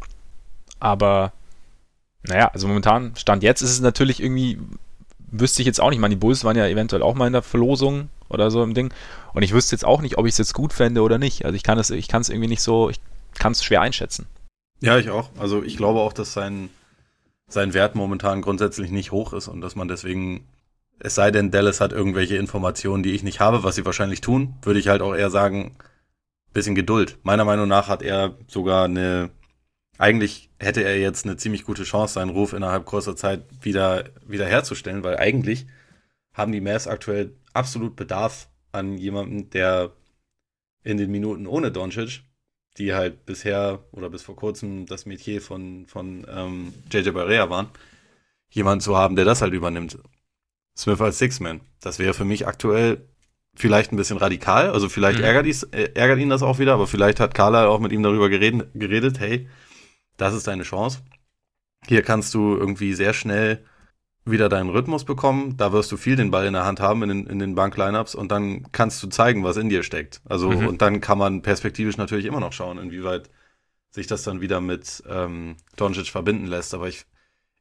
Aber naja, also momentan, Stand jetzt ist es natürlich irgendwie, wüsste ich jetzt auch nicht, ich meine, die Bulls waren ja eventuell auch mal in der Verlosung oder so im Ding. Und ich wüsste jetzt auch nicht, ob ich es jetzt gut fände oder nicht. Also ich kann es, ich kann es irgendwie nicht so, ich kann es schwer einschätzen. Ja, ich auch. Also ich glaube auch, dass sein, sein Wert momentan grundsätzlich nicht hoch ist und dass man deswegen, es sei denn, Dallas hat irgendwelche Informationen, die ich nicht habe, was sie wahrscheinlich tun, würde ich halt auch eher sagen, bisschen Geduld. Meiner Meinung nach hat er sogar eine, eigentlich hätte er jetzt eine ziemlich gute Chance, seinen Ruf innerhalb kurzer Zeit wieder, wieder herzustellen, weil eigentlich haben die Mavs aktuell absolut Bedarf an jemandem, der in den Minuten ohne Doncic die halt bisher oder bis vor kurzem das Metier von, von ähm, JJ Barrea waren, jemanden zu haben, der das halt übernimmt. Smith als Six-Man. Das wäre für mich aktuell vielleicht ein bisschen radikal. Also vielleicht mhm. ärgert, dies, äh, ärgert ihn das auch wieder, aber vielleicht hat Carla auch mit ihm darüber geredet, geredet, hey, das ist deine Chance. Hier kannst du irgendwie sehr schnell wieder deinen Rhythmus bekommen. Da wirst du viel den Ball in der Hand haben in den, in den Bank-Lineups und dann kannst du zeigen, was in dir steckt. Also, mhm. und dann kann man perspektivisch natürlich immer noch schauen, inwieweit sich das dann wieder mit ähm, Doncic verbinden lässt. Aber ich,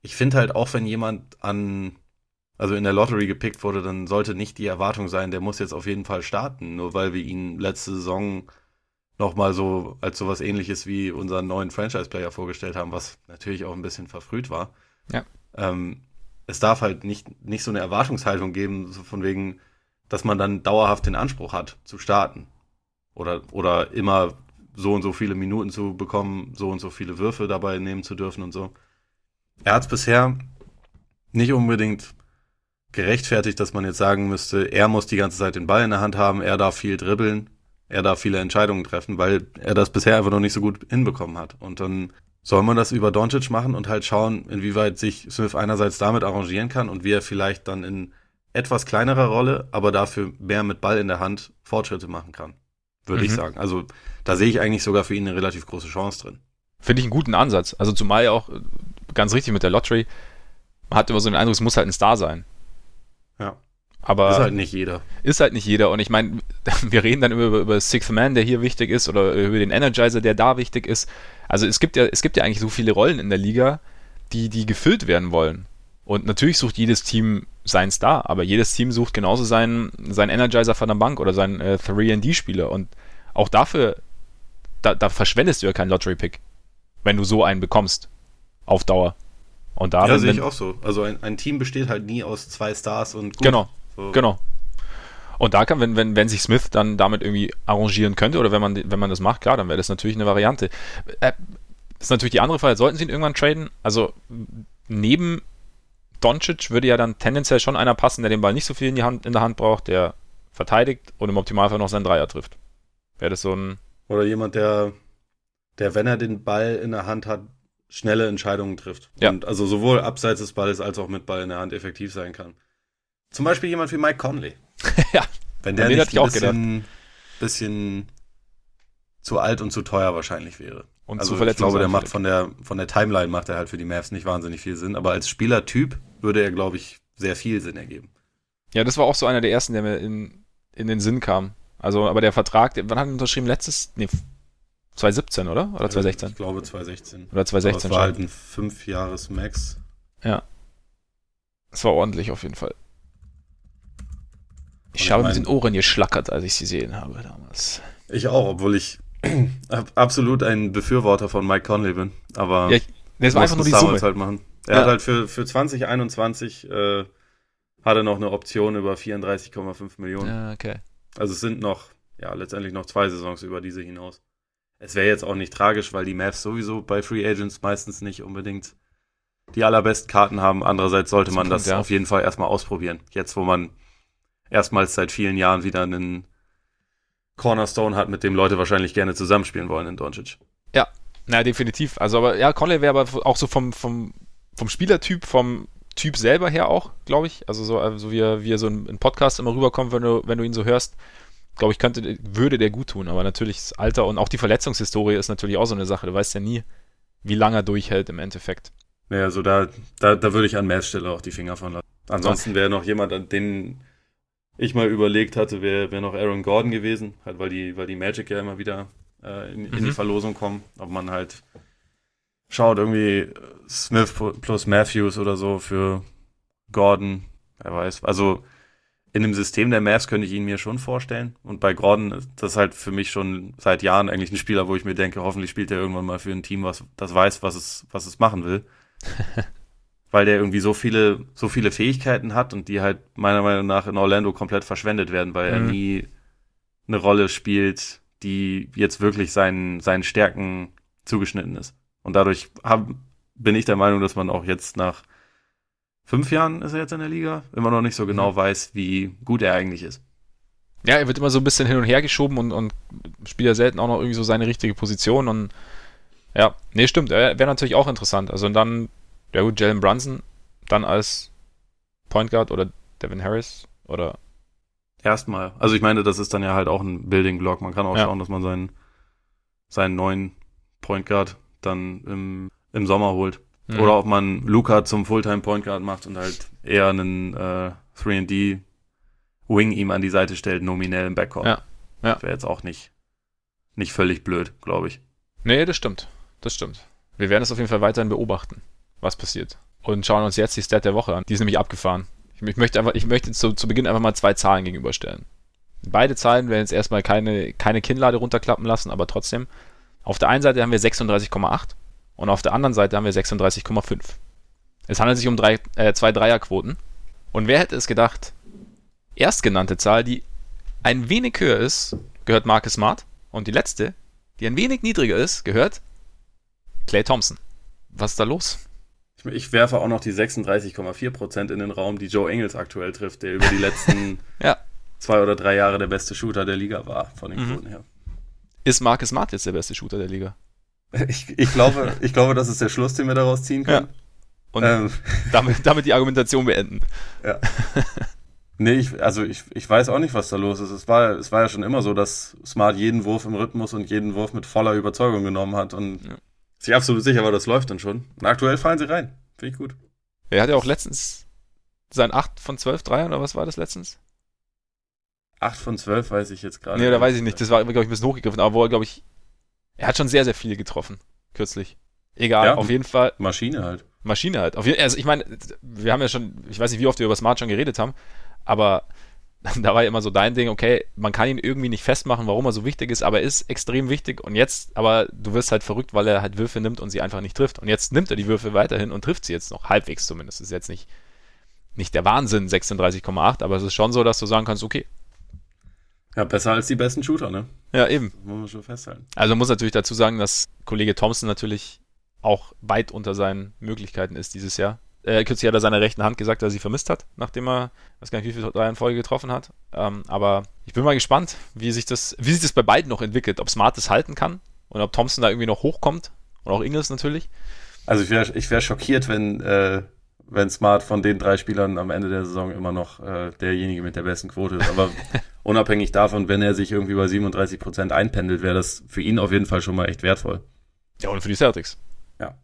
ich finde halt auch, wenn jemand an, also in der Lottery gepickt wurde, dann sollte nicht die Erwartung sein, der muss jetzt auf jeden Fall starten, nur weil wir ihn letzte Saison nochmal so als sowas ähnliches wie unseren neuen Franchise-Player vorgestellt haben, was natürlich auch ein bisschen verfrüht war. Ja. Ähm, es darf halt nicht, nicht so eine Erwartungshaltung geben, so von wegen, dass man dann dauerhaft den Anspruch hat, zu starten. Oder, oder immer so und so viele Minuten zu bekommen, so und so viele Würfe dabei nehmen zu dürfen und so. Er hat es bisher nicht unbedingt gerechtfertigt, dass man jetzt sagen müsste, er muss die ganze Zeit den Ball in der Hand haben, er darf viel dribbeln, er darf viele Entscheidungen treffen, weil er das bisher einfach noch nicht so gut hinbekommen hat. Und dann soll man das über Doncic machen und halt schauen, inwieweit sich Smith einerseits damit arrangieren kann und wie er vielleicht dann in etwas kleinerer Rolle, aber dafür mehr mit Ball in der Hand Fortschritte machen kann. Würde mhm. ich sagen. Also da sehe ich eigentlich sogar für ihn eine relativ große Chance drin. Finde ich einen guten Ansatz. Also zumal ja auch äh, ganz richtig mit der Lottery. Man hat immer so den Eindruck, es muss halt ein Star sein. Aber ist halt nicht jeder. Ist halt nicht jeder. Und ich meine, wir reden dann über, über Sixth Man, der hier wichtig ist, oder über den Energizer, der da wichtig ist. Also es gibt ja, es gibt ja eigentlich so viele Rollen in der Liga, die, die gefüllt werden wollen. Und natürlich sucht jedes Team seinen Star, aber jedes Team sucht genauso seinen, seinen Energizer von der Bank oder seinen äh, 3D-Spieler. Und auch dafür, da, da verschwendest du ja keinen Lottery-Pick, wenn du so einen bekommst. Auf Dauer. Und da ja, sehe ich auch so. Also ein, ein Team besteht halt nie aus zwei Stars und gut. Genau. So. Genau. Und da kann, wenn, wenn, wenn sich Smith dann damit irgendwie arrangieren könnte oder wenn man, wenn man das macht, klar, dann wäre das natürlich eine Variante. Äh, ist natürlich die andere Frage, sollten sie ihn irgendwann traden? Also neben Doncic würde ja dann tendenziell schon einer passen, der den Ball nicht so viel in, die Hand, in der Hand braucht, der verteidigt und im Optimalfall noch seinen Dreier trifft. Wäre das so ein. Oder jemand, der, der, wenn er den Ball in der Hand hat, schnelle Entscheidungen trifft. Ja. Und also sowohl abseits des Balles als auch mit Ball in der Hand effektiv sein kann. Zum Beispiel jemand wie Mike Conley. ja. Wenn der nicht ein bisschen, bisschen zu alt und zu teuer wahrscheinlich wäre. Und also zu ich glaube, der macht von der, von der Timeline macht er halt für die Mavs nicht wahnsinnig viel Sinn, aber als Spielertyp würde er, glaube ich, sehr viel Sinn ergeben. Ja, das war auch so einer der ersten, der mir in, in den Sinn kam. Also, aber der Vertrag, wann hat er unterschrieben? Letztes, nee, 2017, oder? Oder 2016? Ich glaube 2016. Oder 2016 das war halt ein 5 Jahres Max. Ja. Das war ordentlich auf jeden Fall. Ich, ich habe mit den Ohren geschlackert, als ich sie gesehen habe damals. Ich auch, obwohl ich absolut ein Befürworter von Mike Conley bin. Aber ja, das war einfach nur die Summe. Halt machen. Er ja. hat halt für, für 2021 äh, hat er noch eine Option über 34,5 Millionen. Ja, okay. Also es sind noch, ja, letztendlich noch zwei Saisons über diese hinaus. Es wäre jetzt auch nicht tragisch, weil die Mavs sowieso bei Free Agents meistens nicht unbedingt die allerbesten Karten haben. Andererseits sollte man das ja. auf jeden Fall erstmal ausprobieren. Jetzt, wo man erstmals seit vielen Jahren wieder einen Cornerstone hat, mit dem Leute wahrscheinlich gerne zusammenspielen wollen in Doncic. Ja, na definitiv. Also aber ja, Conley wäre aber auch so vom, vom, vom Spielertyp, vom Typ selber her auch, glaube ich. Also so, also wie er, wie er so in Podcast immer rüberkommt, wenn du, wenn du ihn so hörst, glaube ich, könnte, würde der gut tun. Aber natürlich das Alter und auch die Verletzungshistorie ist natürlich auch so eine Sache. Du weißt ja nie, wie lange er durchhält im Endeffekt. Naja, also da, da, da würde ich an Mavs Stelle auch die Finger von lassen. Ansonsten wäre noch jemand, an den ich mal überlegt hatte, wäre wär noch Aaron Gordon gewesen, halt weil die, weil die Magic ja immer wieder äh, in, in die mhm. Verlosung kommen. Ob man halt schaut, irgendwie Smith plus Matthews oder so für Gordon, wer weiß. Also in dem System der Mavs könnte ich ihn mir schon vorstellen. Und bei Gordon ist das halt für mich schon seit Jahren eigentlich ein Spieler, wo ich mir denke, hoffentlich spielt er irgendwann mal für ein Team, was das weiß, was es, was es machen will. weil der irgendwie so viele, so viele Fähigkeiten hat und die halt meiner Meinung nach in Orlando komplett verschwendet werden, weil mhm. er nie eine Rolle spielt, die jetzt wirklich seinen, seinen Stärken zugeschnitten ist. Und dadurch hab, bin ich der Meinung, dass man auch jetzt nach fünf Jahren ist er jetzt in der Liga, immer noch nicht so genau mhm. weiß, wie gut er eigentlich ist. Ja, er wird immer so ein bisschen hin und her geschoben und, und spielt ja selten auch noch irgendwie so seine richtige Position und ja, nee, stimmt, wäre natürlich auch interessant. Also und dann ja gut, Jalen Brunson dann als Point Guard oder Devin Harris oder erstmal. Also ich meine, das ist dann ja halt auch ein Building Block. Man kann auch ja. schauen, dass man seinen seinen neuen Point Guard dann im, im Sommer holt. Mhm. Oder ob man Luca zum Fulltime Point Guard macht und halt eher einen äh, 3D Wing ihm an die Seite stellt, nominell im Backcourt. Ja. ja. Wäre jetzt auch nicht, nicht völlig blöd, glaube ich. Nee, das stimmt. Das stimmt. Wir werden es auf jeden Fall weiterhin beobachten was passiert. Und schauen uns jetzt die Stat der Woche an. Die ist nämlich abgefahren. Ich, möchte einfach, ich möchte zu, zu Beginn einfach mal zwei Zahlen gegenüberstellen. Beide Zahlen werden jetzt erstmal keine, keine Kinnlade runterklappen lassen, aber trotzdem. Auf der einen Seite haben wir 36,8 und auf der anderen Seite haben wir 36,5. Es handelt sich um drei, äh, zwei Dreierquoten. Und wer hätte es gedacht? Erstgenannte Zahl, die ein wenig höher ist, gehört Marcus Smart. Und die letzte, die ein wenig niedriger ist, gehört Clay Thompson. Was ist da los? Ich, ich werfe auch noch die 36,4% in den Raum, die Joe Engels aktuell trifft, der über die letzten ja. zwei oder drei Jahre der beste Shooter der Liga war, von den mhm. Quoten her. Ist Marcus Smart jetzt der beste Shooter der Liga? Ich, ich, glaube, ich glaube, das ist der Schluss, den wir daraus ziehen können. Ja. Und ähm. damit, damit die Argumentation beenden. Ja. Nee, ich, also ich, ich weiß auch nicht, was da los ist. Es war, es war ja schon immer so, dass Smart jeden Wurf im Rhythmus und jeden Wurf mit voller Überzeugung genommen hat. Und ja. Ist ich absolut sicher, aber das läuft dann schon. Und aktuell fallen sie rein. Finde ich gut. Er hat ja auch letztens sein 8 von 12 Dreiern, oder was war das letztens? 8 von 12 weiß ich jetzt gerade. Nee, da weiß ich nicht. Das war, glaube ich, ein bisschen hochgegriffen. Aber wo er, glaube ich, er hat schon sehr, sehr viele getroffen. Kürzlich. Egal, ja, auf jeden Fall. Maschine halt. Maschine halt. Auf also ich meine, wir haben ja schon, ich weiß nicht, wie oft wir über Smart schon geredet haben, aber da war ja immer so dein Ding, okay, man kann ihn irgendwie nicht festmachen, warum er so wichtig ist, aber er ist extrem wichtig und jetzt, aber du wirst halt verrückt, weil er halt Würfe nimmt und sie einfach nicht trifft. Und jetzt nimmt er die Würfe weiterhin und trifft sie jetzt noch, halbwegs zumindest. Das ist jetzt nicht, nicht der Wahnsinn, 36,8, aber es ist schon so, dass du sagen kannst, okay. Ja, besser als die besten Shooter, ne? Ja, eben. Das muss man schon festhalten. Also muss natürlich dazu sagen, dass Kollege Thompson natürlich auch weit unter seinen Möglichkeiten ist dieses Jahr. Äh, kürzlich hat er seiner rechten Hand gesagt, dass er sie vermisst hat, nachdem er, weiß gar nicht, wie viele drei in Folge getroffen hat. Ähm, aber ich bin mal gespannt, wie sich das, wie sich das bei beiden noch entwickelt. Ob Smart das halten kann und ob Thompson da irgendwie noch hochkommt und auch Ingles natürlich. Also ich wäre ich wär schockiert, wenn, äh, wenn Smart von den drei Spielern am Ende der Saison immer noch äh, derjenige mit der besten Quote ist. Aber unabhängig davon, wenn er sich irgendwie bei 37 Prozent einpendelt, wäre das für ihn auf jeden Fall schon mal echt wertvoll. Ja, und für die Celtics. Ja.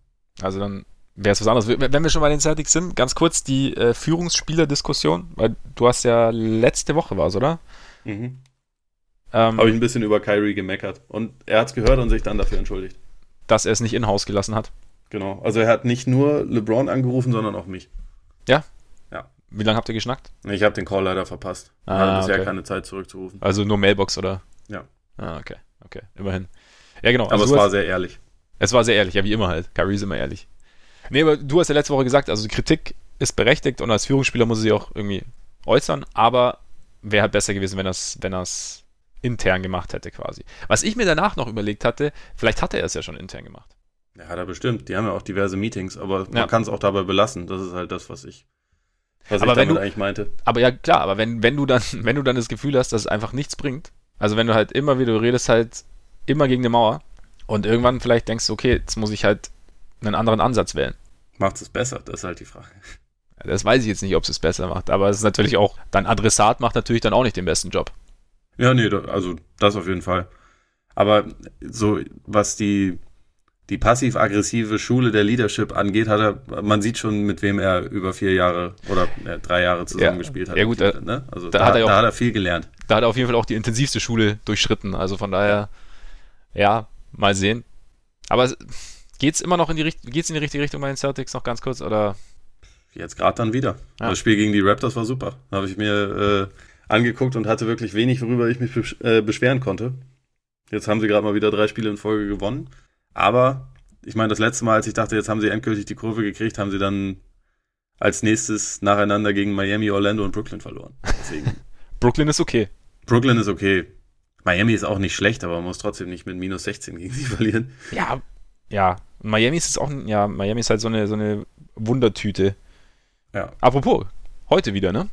Also dann wäre es was anderes. Wenn wir schon bei den Celtics sind, ganz kurz die äh, Führungsspieler-Diskussion, weil du hast ja letzte Woche war es, oder? Mhm. Ähm, Habe ich ein bisschen über Kyrie gemeckert. Und er hat es gehört und sich dann dafür entschuldigt. Dass er es nicht in-house gelassen hat. Genau. Also er hat nicht nur LeBron angerufen, sondern auch mich. Ja? Ja. Wie lange habt ihr geschnackt? Ich habe den Call leider verpasst. Ah, ich hatte bisher okay. keine Zeit zurückzurufen. Also nur Mailbox, oder? Ja. Ah, okay. Okay, immerhin. Ja, genau. Aber also es war hast, sehr ehrlich. Es war sehr ehrlich, ja, wie immer halt. Kyrie ist immer ehrlich. Nee, aber du hast ja letzte Woche gesagt, also die Kritik ist berechtigt und als Führungsspieler muss er sie auch irgendwie äußern, aber wäre halt besser gewesen, wenn er es wenn er's intern gemacht hätte quasi. Was ich mir danach noch überlegt hatte, vielleicht hatte er es ja schon intern gemacht. Ja, hat er bestimmt. Die haben ja auch diverse Meetings, aber man Ja. kann es auch dabei belassen. Das ist halt das, was ich, was Aber ich wenn damit du- eigentlich meinte. Aber ja, klar, aber wenn, wenn du dann, wenn du dann das Gefühl hast, dass es einfach nichts bringt, also wenn du halt immer wieder, du redest halt immer gegen eine Mauer und irgendwann vielleicht denkst du, okay, jetzt muss ich halt einen anderen Ansatz wählen. Macht es besser? Das ist halt die Frage. Das weiß ich jetzt nicht, ob es es besser macht, aber es ist natürlich auch, dein Adressat macht natürlich dann auch nicht den besten Job. Ja, nee, also das auf jeden Fall. Aber so, was die, die passiv-aggressive Schule der Leadership angeht, hat er, man sieht schon, mit wem er über vier Jahre oder äh, drei Jahre zusammengespielt hat. Ja, gut, da- ne? Also da da, hat er ja auch- da hat er viel gelernt. Da hat er auf jeden Fall auch die intensivste Schule durchschritten, also von daher, ja, mal sehen. Aber es- geht's immer noch in die, geht's in die richtige Richtung bei den Celtics noch ganz kurz oder? Jetzt gerade dann wieder. Ja. Das Spiel gegen die Raptors war super. Habe ich mir äh, angeguckt und hatte wirklich wenig, worüber ich mich besch äh, beschweren konnte. Jetzt haben sie gerade mal wieder drei Spiele in Folge gewonnen. Aber ich meine, das letzte Mal, als ich dachte, jetzt haben sie endgültig die Kurve gekriegt, haben sie dann als nächstes nacheinander gegen Miami, Orlando und Brooklyn verloren. Deswegen, Brooklyn ist okay. Brooklyn ist okay. Miami ist auch nicht schlecht, aber man muss trotzdem nicht mit minus 16 gegen sie verlieren. Ja, ja. Miami ist jetzt auch, ja, Miami ist halt so eine, so eine Wundertüte. Ja. Apropos, heute wieder, ne?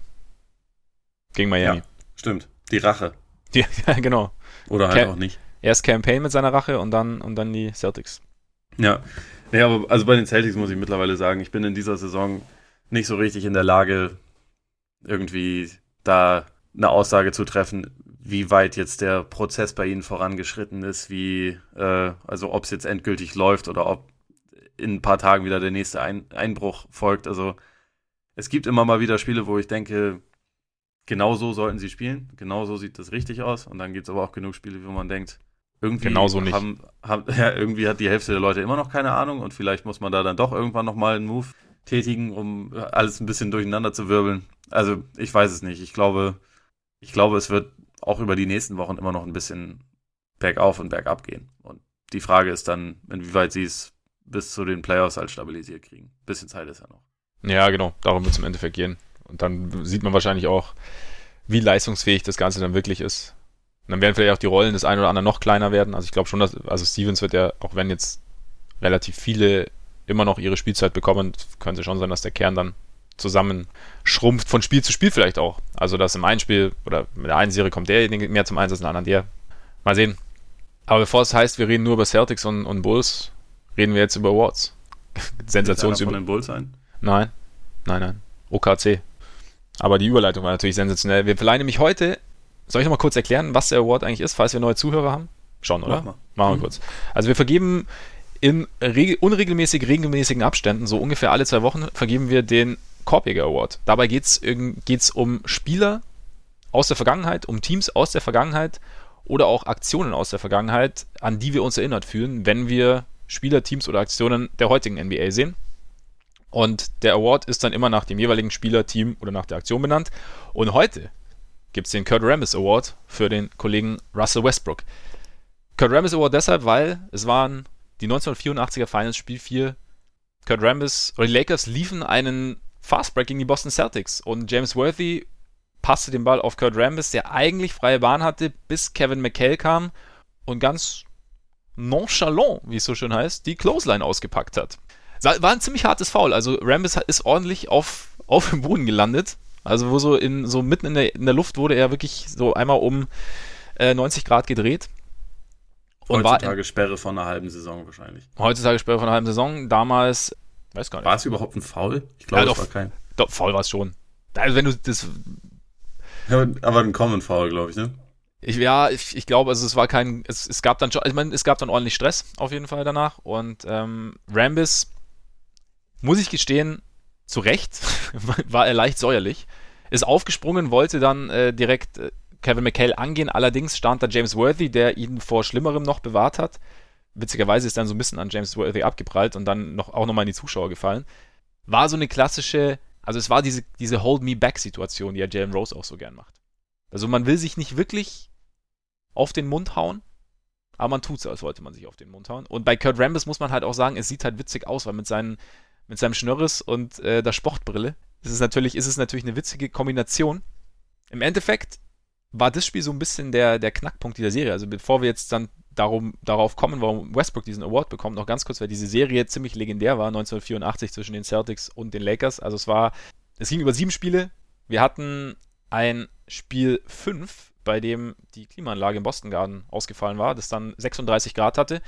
Gegen Miami. Ja. Stimmt. Die Rache. Ja, ja genau. Oder halt Ca- auch nicht. Erst Campaign mit seiner Rache und dann, und dann die Celtics. Ja. Nee, aber also bei den Celtics muss ich mittlerweile sagen, ich bin in dieser Saison nicht so richtig in der Lage, irgendwie da eine Aussage zu treffen, wie weit jetzt der Prozess bei ihnen vorangeschritten ist, wie, äh, also ob es jetzt endgültig läuft oder ob in ein paar Tagen wieder der nächste ein Einbruch folgt. Also es gibt immer mal wieder Spiele, wo ich denke, genau so sollten sie spielen, genau so sieht das richtig aus. Und dann gibt es aber auch genug Spiele, wo man denkt, irgendwie Genau so nicht. Haben, haben, ja, irgendwie hat die Hälfte der Leute immer noch keine Ahnung und vielleicht muss man da dann doch irgendwann nochmal einen Move tätigen, um alles ein bisschen durcheinander zu wirbeln. Also ich weiß es nicht. Ich glaube, ich glaube, es wird auch über die nächsten Wochen immer noch ein bisschen bergauf und bergab gehen. Und die Frage ist dann, inwieweit sie es bis zu den Playoffs halt stabilisiert kriegen. Bisschen Zeit ist ja noch. Ja, genau. Darum wird es im Endeffekt gehen. Und dann sieht man wahrscheinlich auch, wie leistungsfähig das Ganze dann wirklich ist. Und dann werden vielleicht auch die Rollen des einen oder anderen noch kleiner werden. Also ich glaube schon, dass, also Stevens wird ja, auch wenn jetzt relativ viele immer noch ihre Spielzeit bekommen, könnte schon sein, dass der Kern dann zusammen schrumpft von Spiel zu Spiel vielleicht auch. Also dass im einen Spiel oder mit der einen Serie kommt derjenige mehr zum Einsatz, in der anderen der. Mal sehen. Aber bevor es heißt, wir reden nur über Celtics und, und Bulls, reden wir jetzt über Awards. Sensationsüber. von den Bulls ein? Nein, nein, nein. OKC. Aber die Überleitung war natürlich sensationell. Wir verleihen nämlich heute, soll ich noch mal kurz erklären, was der Award eigentlich ist, falls wir neue Zuhörer haben? Schon, oder? Mach mal. Machen wir Mhm. kurz. Also wir vergeben in regel unregelmäßig regelmäßigen Abständen, so ungefähr alle zwei Wochen, vergeben wir den Korbjäger Award. Dabei geht es um Spieler aus der Vergangenheit, um Teams aus der Vergangenheit oder auch Aktionen aus der Vergangenheit, an die wir uns erinnert fühlen, wenn wir Spieler, Teams oder Aktionen der heutigen NBA sehen. Und der Award ist dann immer nach dem jeweiligen Spieler, Team oder nach der Aktion benannt. Und heute gibt es den Kurt Rambis Award für den Kollegen Russell Westbrook. Kurt Rambis Award deshalb, weil es waren die 1984er Finals Spiel 4. Kurt Rambis oder die Lakers liefen einen Fastbreak gegen die Boston Celtics und James Worthy passte den Ball auf Kurt Rambis, der eigentlich freie Bahn hatte, bis Kevin McHale kam und ganz nonchalant, wie es so schön heißt, die Clothesline ausgepackt hat. War ein ziemlich hartes Foul. Also Rambis ist ordentlich auf, auf dem Boden gelandet. Also wo so in so mitten in der, in der Luft wurde er wirklich so einmal um äh, 90 Grad gedreht. Und heutzutage in, Sperre von einer halben Saison wahrscheinlich. Heutzutage Sperre von einer halben Saison. Damals, weiß gar nicht. War es überhaupt ein Foul? Ich glaube, ja, es war kein. Doch, Foul war es schon. Also wenn du das. Ja, aber ein Common Foul, glaube ich, ne? Ich, ja, ich, ich glaube, also es war kein, es, es gab dann schon, ich meine, es gab dann ordentlich Stress auf jeden Fall danach und ähm, Rambis, muss ich gestehen, zu Recht war er leicht säuerlich, ist aufgesprungen, wollte dann äh, direkt äh, Kevin McHale angehen, allerdings stand da James Worthy, der ihn vor Schlimmerem noch bewahrt hat. Witzigerweise ist dann so ein bisschen an James Worthy abgeprallt und dann noch, auch nochmal in die Zuschauer gefallen. War so eine klassische, also es war diese, diese Hold-Me-Back-Situation, die ja Jalen Rose auch so gern macht. Also man will sich nicht wirklich auf den Mund hauen, aber man tut es, als wollte man sich auf den Mund hauen. Und bei Kurt Rambis muss man halt auch sagen, es sieht halt witzig aus, weil mit, seinen, mit seinem Schnörres und äh, der Sportbrille ist es, natürlich, ist es natürlich eine witzige Kombination. Im Endeffekt war das Spiel so ein bisschen der, der Knackpunkt dieser Serie. Also bevor wir jetzt dann darum, darauf kommen, warum Westbrook diesen Award bekommt, noch ganz kurz, weil diese Serie ziemlich legendär war, 1984 zwischen den Celtics und den Lakers. Also es war, es ging über sieben Spiele. Wir hatten ein Spiel 5 bei dem die Klimaanlage im Boston Garden ausgefallen war, das dann 36 Grad hatte.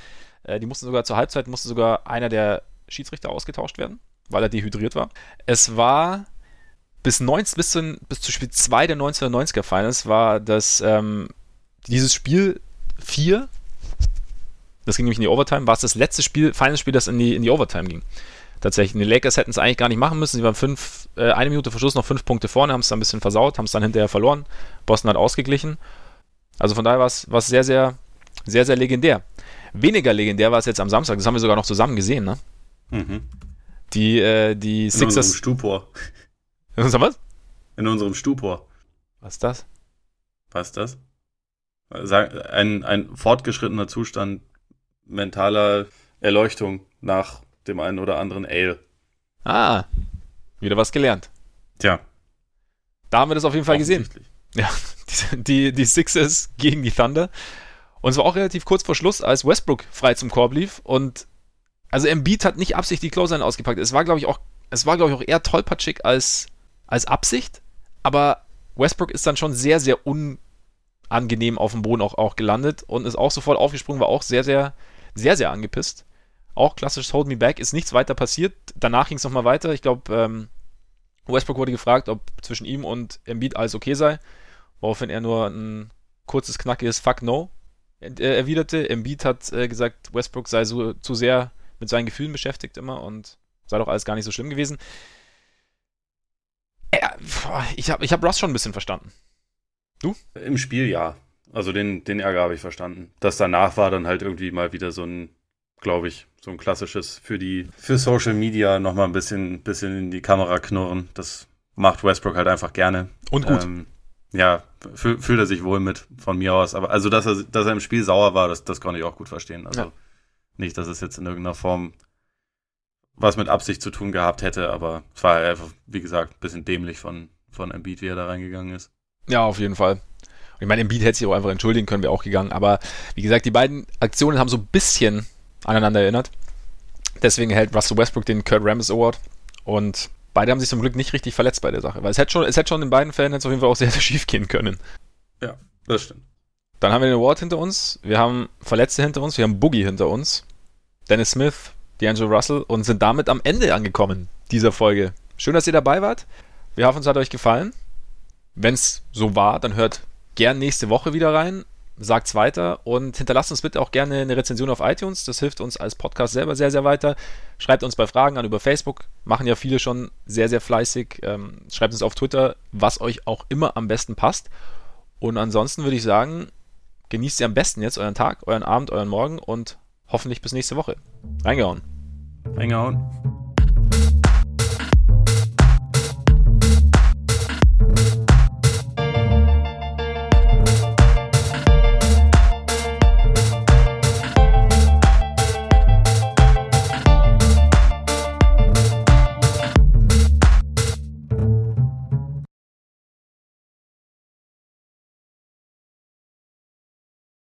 Äh, die mussten sogar zur Halbzeit, musste sogar einer der Schiedsrichter ausgetauscht werden, weil er dehydriert war. Es war bis, 19, bis, zu, bis zu Spiel 2 der 1990er Finals war das ähm, dieses Spiel 4, das ging nämlich in die Overtime, war es das letzte Spiel, Finalspiel, das in die, in die Overtime ging tatsächlich. Die Lakers hätten es eigentlich gar nicht machen müssen. Sie waren fünf, äh, eine Minute vor Schluss noch fünf Punkte vorne, haben es dann ein bisschen versaut, haben es dann hinterher verloren. Boston hat ausgeglichen. Also von daher war es sehr, sehr, sehr, sehr legendär. Weniger legendär war es jetzt am Samstag, das haben wir sogar noch zusammen gesehen, ne? Mhm. Die, äh, die Sixers. In unserem Stupor. In unserem was? In unserem Stupor. Was ist das? Was ist das? Ein, ein fortgeschrittener Zustand mentaler Erleuchtung nach dem einen oder anderen Ale. Ah, wieder was gelernt. Tja. Da haben wir das auf jeden Fall gesehen. Ja, die, die, die Sixers gegen die Thunder. Und es war auch relativ kurz vor Schluss, als Westbrook frei zum Korb lief. Und also Embiid hat nicht absichtlich die Closeline ausgepackt. Es war, glaube ich, auch, es war, glaube ich, auch eher tollpatschig als, als Absicht. Aber Westbrook ist dann schon sehr, sehr unangenehm auf dem Boden auch, auch gelandet und ist auch sofort aufgesprungen, war auch sehr, sehr, sehr, sehr angepisst. Auch klassisches Hold Me Back, ist nichts weiter passiert. Danach ging es nochmal weiter. Ich glaube, ähm, Westbrook wurde gefragt, ob zwischen ihm und Embiid alles okay sei, woraufhin er nur ein kurzes, knackiges Fuck No äh, erwiderte. Embiid hat äh, gesagt, Westbrook sei so zu sehr mit seinen Gefühlen beschäftigt immer und sei doch alles gar nicht so schlimm gewesen. Äh, ich habe ich hab Russ schon ein bisschen verstanden. Du? Im Spiel ja. Also den, den Ärger habe ich verstanden. Das danach war dann halt irgendwie mal wieder so ein glaube ich, so ein klassisches für die, für Social Media nochmal ein bisschen, bisschen in die Kamera knurren. Das macht Westbrook halt einfach gerne. Und gut. Ähm, ja, fühlt er sich wohl mit von mir aus. Aber also, dass er, dass er im Spiel sauer war, das, das konnte ich auch gut verstehen. Also ja. nicht, dass es jetzt in irgendeiner Form was mit Absicht zu tun gehabt hätte, aber es war einfach, wie gesagt, ein bisschen dämlich von, von Embiid, wie er da reingegangen ist. Ja, auf jeden Fall. Ich meine, Embiid hätte sich auch einfach entschuldigen können, wäre auch gegangen. Aber wie gesagt, die beiden Aktionen haben so ein bisschen aneinander erinnert. Deswegen erhält Russell Westbrook den Kurt Rambis Award und beide haben sich zum Glück nicht richtig verletzt bei der Sache, weil es hätte schon, es hätte schon in beiden Fällen jetzt auf jeden Fall auch sehr, sehr schief gehen können. Ja, das stimmt. Dann haben wir den Award hinter uns, wir haben Verletzte hinter uns, wir haben Boogie hinter uns, Dennis Smith, D'Angelo Russell und sind damit am Ende angekommen dieser Folge. Schön, dass ihr dabei wart. Wir hoffen, es hat euch gefallen. Wenn es so war, dann hört gern nächste Woche wieder rein sagt's weiter und hinterlasst uns bitte auch gerne eine Rezension auf iTunes. Das hilft uns als Podcast selber sehr, sehr weiter. Schreibt uns bei Fragen an über Facebook. Machen ja viele schon sehr, sehr fleißig. Ähm, schreibt uns auf Twitter, was euch auch immer am besten passt. Und ansonsten würde ich sagen, genießt ihr am besten jetzt euren Tag, euren Abend, euren Morgen und hoffentlich bis nächste Woche. Reingehauen. Reingehauen.